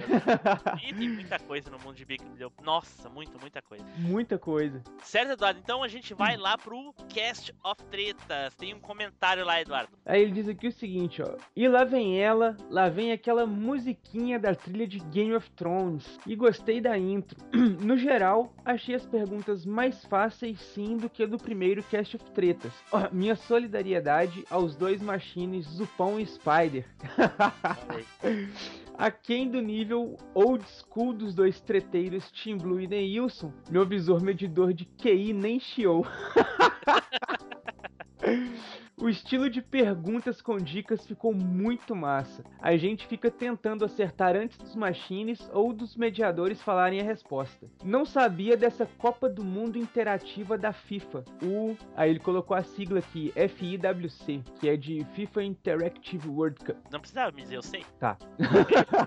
E tem muita coisa no mundo de Bigman, deu. Nossa, muito, muita coisa. Muita coisa. Certo, Eduardo? Então a gente vai lá pro Cast of Tretas. Tem um comentário lá, Eduardo. Aí ele diz aqui o seguinte, ó. E lá vem ela, lá vem aquela musiquinha da trilha de Game of Thrones. E gostei da intro. no geral, achei as perguntas mais fáceis sim do que do primeiro Cast of Tretas. Ó, minha solidariedade aos dois machines Zupão e Spider. Aquém do nível old school dos dois treteiros Tim Blue e Neilson, meu visor medidor de QI nem chiou. O estilo de perguntas com dicas ficou muito massa. A gente fica tentando acertar antes dos machines ou dos mediadores falarem a resposta. Não sabia dessa Copa do Mundo interativa da FIFA. O. Aí ele colocou a sigla aqui, FIWC, que é de FIFA Interactive World Cup. Não precisava me dizer, eu sei. Tá.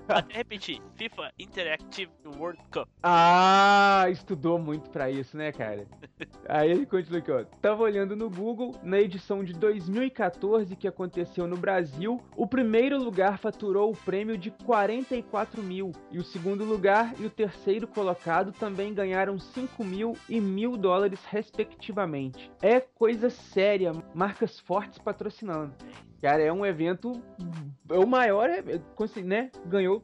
Até repetir. FIFA Interactive World Cup. Ah, estudou muito pra isso, né, cara? Aí ele continua aqui, ó. Tava olhando no Google, na edição de 2014 que aconteceu no Brasil, o primeiro lugar faturou o prêmio de 44 mil, e o segundo lugar e o terceiro colocado também ganharam 5 mil e mil dólares, respectivamente. É coisa séria, marcas fortes patrocinando. Cara, é um evento. É o maior, é, né? Ganhou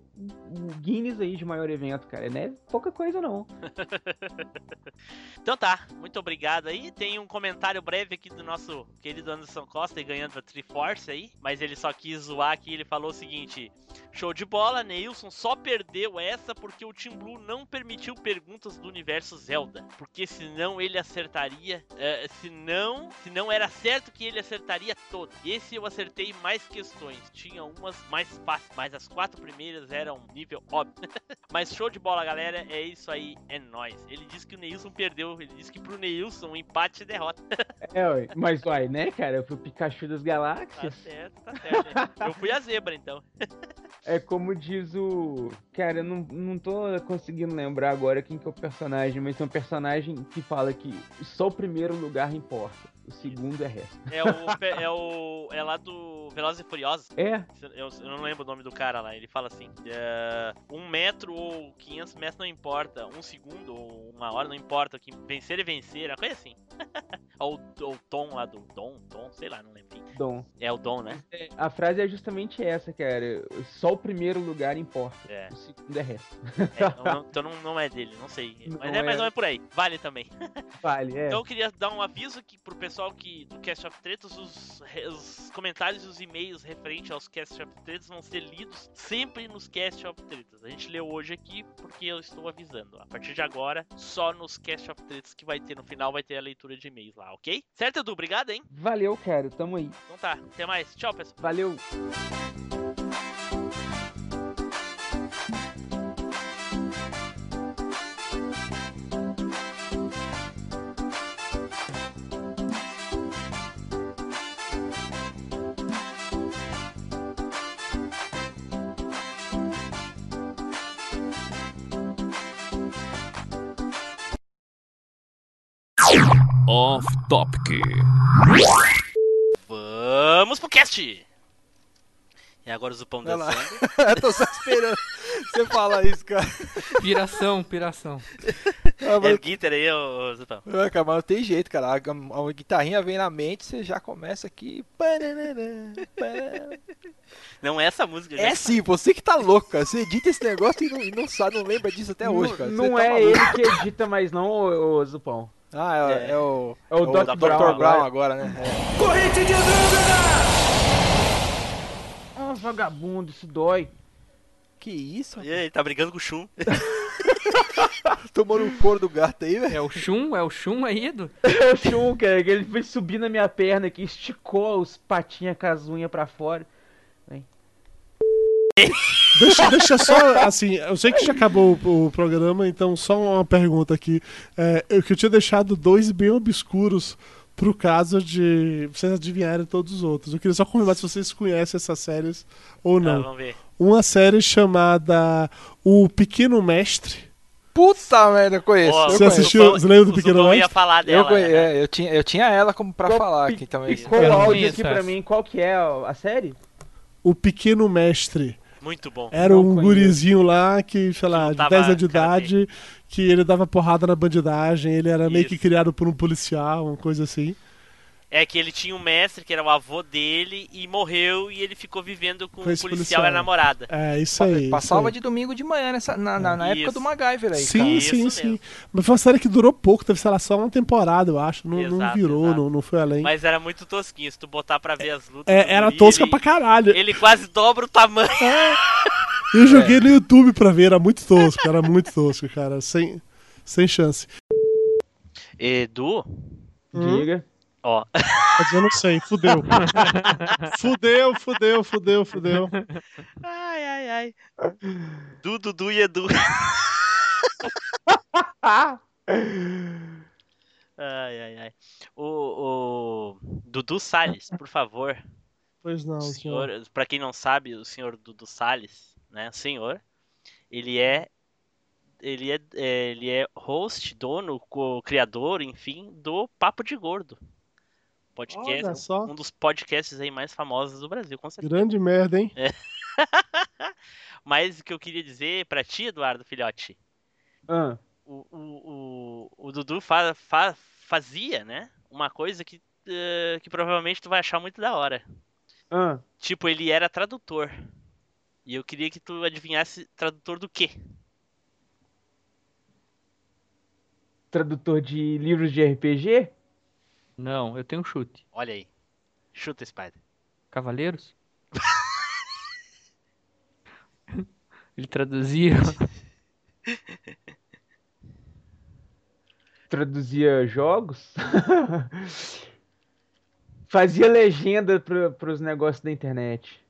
Guinness aí de maior evento, cara. Não é pouca coisa, não. Então tá, muito obrigado aí. Tem um comentário breve aqui do nosso querido Anderson Costa ganhando a Triforce aí, mas ele só quis zoar aqui. Ele falou o seguinte: Show de bola, Neilson só perdeu essa porque o Team Blue não permitiu perguntas do universo Zelda. Porque senão ele acertaria. eh, se não, se não era certo que ele acertaria todo. Esse eu acertei acertei mais questões. Tinha umas mais fáceis, mas as quatro primeiras eram nível óbvio. mas show de bola, galera. É isso aí, é nóis. Ele disse que o Neilson perdeu. Ele disse que pro Neilson, um empate e derrota. É, ué. Mas, uai, né, cara? Eu fui o Pikachu das Tá galáxias. certo, tá certo. né? Eu fui a zebra, então. É como diz o. Cara, eu não, não tô conseguindo lembrar agora quem que é o personagem, mas tem um personagem que fala que só o primeiro lugar importa. O segundo é resto. É o. É o. É lá do Velozes e Furiosos. É, Eu, eu não lembro o nome do cara lá. Ele fala assim: é, um metro ou 500 metros não importa. Um segundo ou uma hora não importa. Que vencer é vencer. Uma coisa assim. ou o Tom lá do Dom. Tom, sei lá, não lembro. Dom. É o Dom, né? A frase é justamente essa, cara. Só o primeiro lugar importa. É. O segundo é resto. É, não- não- então não, não é dele, não sei. Mas é, é. é por aí. Vale também. Vale, é. Então eu queria dar um aviso aqui pro pessoal que do Cast of Tretas, os, os comentários e os e-mails referentes aos Cast of Tretas vão ser lidos sempre nos Cast of Tretas. A gente leu hoje aqui porque eu estou avisando. A partir de agora, só nos Cast of Tretas que vai ter no final vai ter a leitura de e-mails lá, ok? Certo, Edu? Obrigado, hein? Valeu, cara. Tamo aí. Então tá, até mais. Tchau, pessoal. Valeu. Off Topic. Vamos pro cast! E agora o Zupão dançando. eu tô só esperando você falar isso, cara. Piração, piração. Ah, É mas, guitar aí, ô Zupão. Ah, cara, mas não tem jeito, cara. A, a guitarrinha vem na mente, você já começa aqui. Não é essa música, É gente. sim, você que tá louco, cara. Você edita esse negócio e não, e não sabe, não lembra disso até hoje, cara. não Você não tá é maluco. ele que edita mais não, ô, ô Zupão. Ah, é, É. é o. É o Doc Dr. Brown Brown, agora. né? É. Corrente de Andrômeda! Ah, vagabundo, isso dói. Que isso? E aí, tá brigando com o Shun? Tomando o couro do gato aí, velho. É o Shun? É o Shun aí, Edu? É o Shun, cara, que ele foi subir na minha perna aqui, esticou os patinhas com as unhas pra fora. Deixa, deixa só, assim, eu sei que já acabou o, o programa, então só uma pergunta aqui. É, eu que eu tinha deixado dois bem obscuros pro caso de vocês adivinharem todos os outros. Eu queria só confirmar se vocês conhecem essas séries ou não. vamos ver. Uma série chamada O Pequeno Mestre. Puta merda, eu conheço. Eu Você conheço. assistiu? Você lembra do Pequeno Zupão ia Mestre? falar Eu, dela. conhe- né? é, eu, tinha, eu tinha ela como pra Qual- falar aqui também. Piscou Eu o áudio aqui pra mim, qual que é a série? O Pequeno Mestre. Muito bom. Era Não um conheço. gurizinho lá que, sei lá, de lutava 10 anos de idade, que ele dava porrada na bandidagem, ele era meio que Isso. criado por um policial, uma coisa assim. É que ele tinha um mestre que era o avô dele e morreu e ele ficou vivendo com Com o policial policial. e a namorada. É, isso aí. isso Passava aí. de domingo de manhã nessa, na, na, na época Isso. do MacGyver aí, Sim, cara. Isso sim, mesmo. sim. Mas foi uma série que durou pouco, teve, sei lá, só uma temporada, eu acho. Não, não Exato, virou, exato. não, não foi além. Mas era muito tosquinho, se tu botar pra ver as lutas. É, era guri, tosca ele, pra caralho. Ele quase dobra o tamanho. Eu joguei no YouTube pra ver, era muito tosco, era muito tosco, cara. Sem, sem chance. Edu, Hum? Ó. Mas eu não sei, fudeu. fudeu, fudeu, fudeu, fudeu. Ai, ai, ai. Du, Dudu e Edu. Ai, ai, ai. O, o Dudu Salles, por favor. Pois não, O senhor. senhor, pra quem não sabe, o senhor Dudu Salles, né, o senhor, ele é ele é, é, ele é host, dono, criador, enfim, do Papo de Gordo. Podcast, um dos podcasts aí mais famosos do Brasil, com certeza. Grande merda, hein? Mas o que eu queria dizer pra ti, Eduardo Filhote, Ah, o, o, o, o Dudu fa, fa- fazia, né, uma coisa que, eh, que provavelmente tu vai achar muito da hora. ah. Tipo, ele era tradutor. E eu queria que tu adivinhasse tradutor do quê? Tradutor de livros de RPG? Não, eu tenho um chute. Olha aí. Chuta, Spider. Cavaleiros? Ele traduzia. Traduzia jogos? Fazia legenda pro, pros negócios da internet.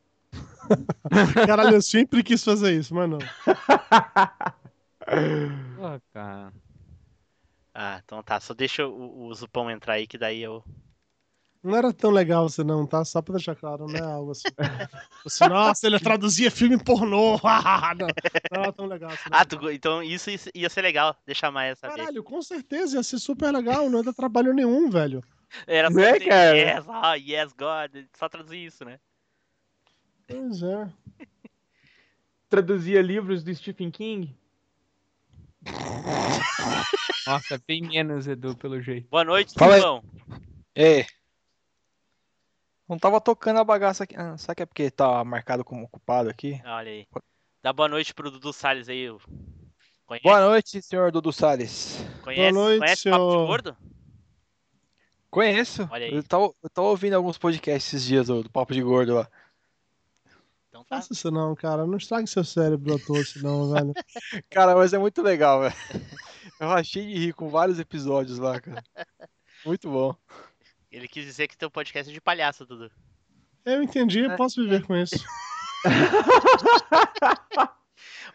Caralho, eu sempre quis fazer isso, mas não. Pô, cara. Ah, então tá. Só deixa o, o Zupão entrar aí, que daí eu. Não era tão legal você não, tá? Só pra deixar claro, não é algo assim. assim nossa, ele traduzia filme pornô. não, não era tão legal assim. não. Ah, tu... então isso ia- ser legal. Deixa mais essa vez. Caralho, com certeza ia ser super legal, não ia dar trabalho nenhum, velho. Era só Né, dizer, cara? yes, ah, yes, God. Só traduzir isso, né? Pois é. Traduzia livros do Stephen King. Nossa, bem menos, Edu, pelo jeito. Boa noite, Fala aí. Zupão. É. Não tava tocando a bagaça aqui. Ah, será que é porque tá marcado como ocupado aqui? Olha aí. Dá boa noite pro Dudu Salles aí. Conhece? Boa noite, senhor Dudu Salles. Conhece, Boa noite, conhece Papo de senhor. Gordo? Conheço. Olha aí. Eu tava, eu tava ouvindo alguns podcasts esses dias do, do Papo de Gordo lá. Tá. Faça isso não, cara. Não estrague seu cérebro à toa, senão, velho. Cara, mas é muito legal, velho. Eu achei de rir com vários episódios lá, cara. Muito bom. Ele quis dizer que teu podcast é de palhaço, Dudu. Eu entendi, eu posso viver com isso.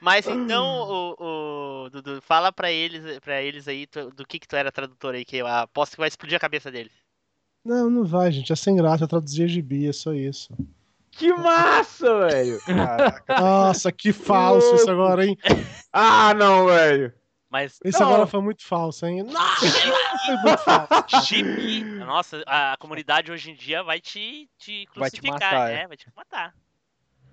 Mas então, o, o Dudu, fala pra eles, pra eles aí tu- do que que tu era tradutor aí, que eu aposto que vai explodir a cabeça deles. Não, não vai, gente. É sem graça. Eu traduzia gibi, é só isso. Que massa, velho! Caraca. Nossa, que falso isso agora, hein? Ah, não, velho! Mas Isso Não. agora foi muito falso, hein? Não, foi muito falso. gibi, nossa, a comunidade hoje em dia vai te, te Vai te crucificar, matar, né? é. Vai te matar.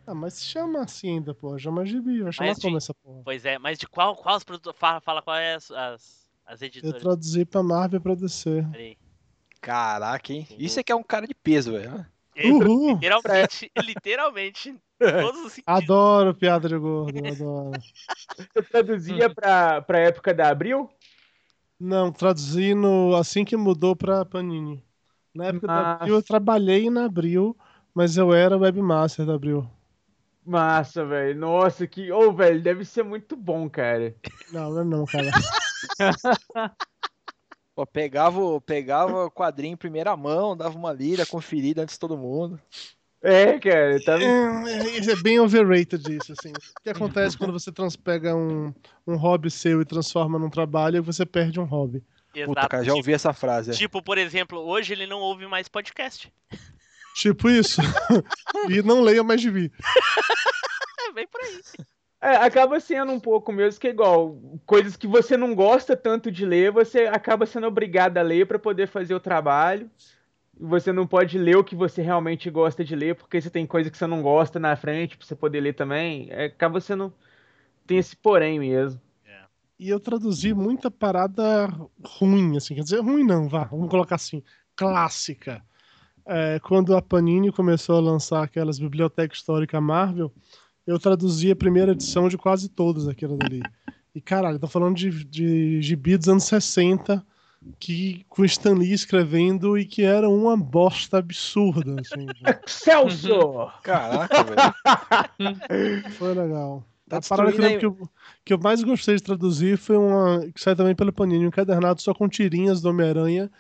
Ah, mas se chama assim ainda, pô. Chama gibi. Vai chamar como essa porra? Pois é, mas de qual, qual os produtores, fala, fala qual é as, as, as Eu editoras. traduzi pra Marvel e pra DC. Caraca, hein? Isso é que é um cara de peso, velho. Uhul! Literalmente, literalmente, em todos os sentidos. Adoro piada de gordo, adoro. Você traduzia pra, pra época da Abril? Não, traduzi no, assim que mudou pra Panini. Na época da Massa. Abril eu trabalhei na Abril, mas eu era webmaster da Abril. Massa, velho. Nossa, que. Ô, velho, deve ser muito bom, cara. Não, não, é não, cara. Pô, pegava, o- pegava o quadrinho em primeira mão, dava uma lida, conferida antes de todo mundo. É, cara. Tá... É, é, isso é bem overrated isso, assim. O que acontece quando você transpega um, um hobby seu e transforma num trabalho e você perde um hobby? Puta, cara, já ouvi essa frase. é. Tipo, por exemplo, hoje ele não ouve mais podcast. Tipo isso. e não leia mais de mim. É, vem por aí. É, acaba sendo um pouco mesmo que é igual. Coisas que você não gosta tanto de ler, você acaba sendo obrigado a ler pra poder fazer o trabalho. Você não pode ler o que você realmente gosta de ler, porque você tem coisa que você não gosta na frente pra você poder ler também. É, acaba sendo. Tem esse porém mesmo. E eu traduzi muita parada ruim, assim. Quer dizer, ruim não, vá. Vamos colocar assim. Clássica. É, quando a Panini começou a lançar aquelas bibliotecas históricas Marvel, eu traduzi a primeira edição de quase todas aquilo dali. E caralho, tô falando de, de gibi dos anos 60, que, com Stan Lee escrevendo e que era uma bosta absurda. Assim, Celso! Caraca, velho. foi legal. Tá a parada que eu, que, eu, que eu mais gostei de traduzir foi uma que sai também pela Panini, um cadernado só com tirinhas do Homem-Aranha.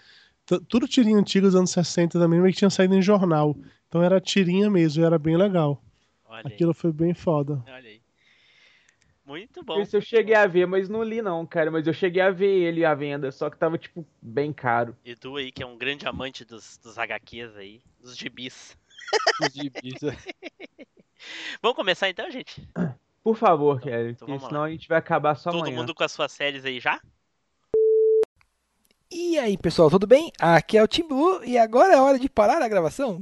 Tudo tirinha antiga dos anos 60 também, mas que tinha saído em jornal. Então era tirinha mesmo, e era bem legal. Olha aí, Aquilo foi bem foda. olha aí. Muito bom. Esse eu cheguei a ver, mas não li não, cara. Mas eu cheguei a ver ele à venda, só que tava, tipo, bem caro. Edu aí, que é um grande amante dos, dos HQs aí, dos gibis. Os gibis, é. Vamos começar então, gente? Por favor, Então- Kelly, então porque vamos lá. senão a gente vai acabar só Todo amanhã. mundo com as suas séries aí já? E aí, pessoal, tudo bem? Aqui é o Tim Blue e agora é hora de parar a gravação.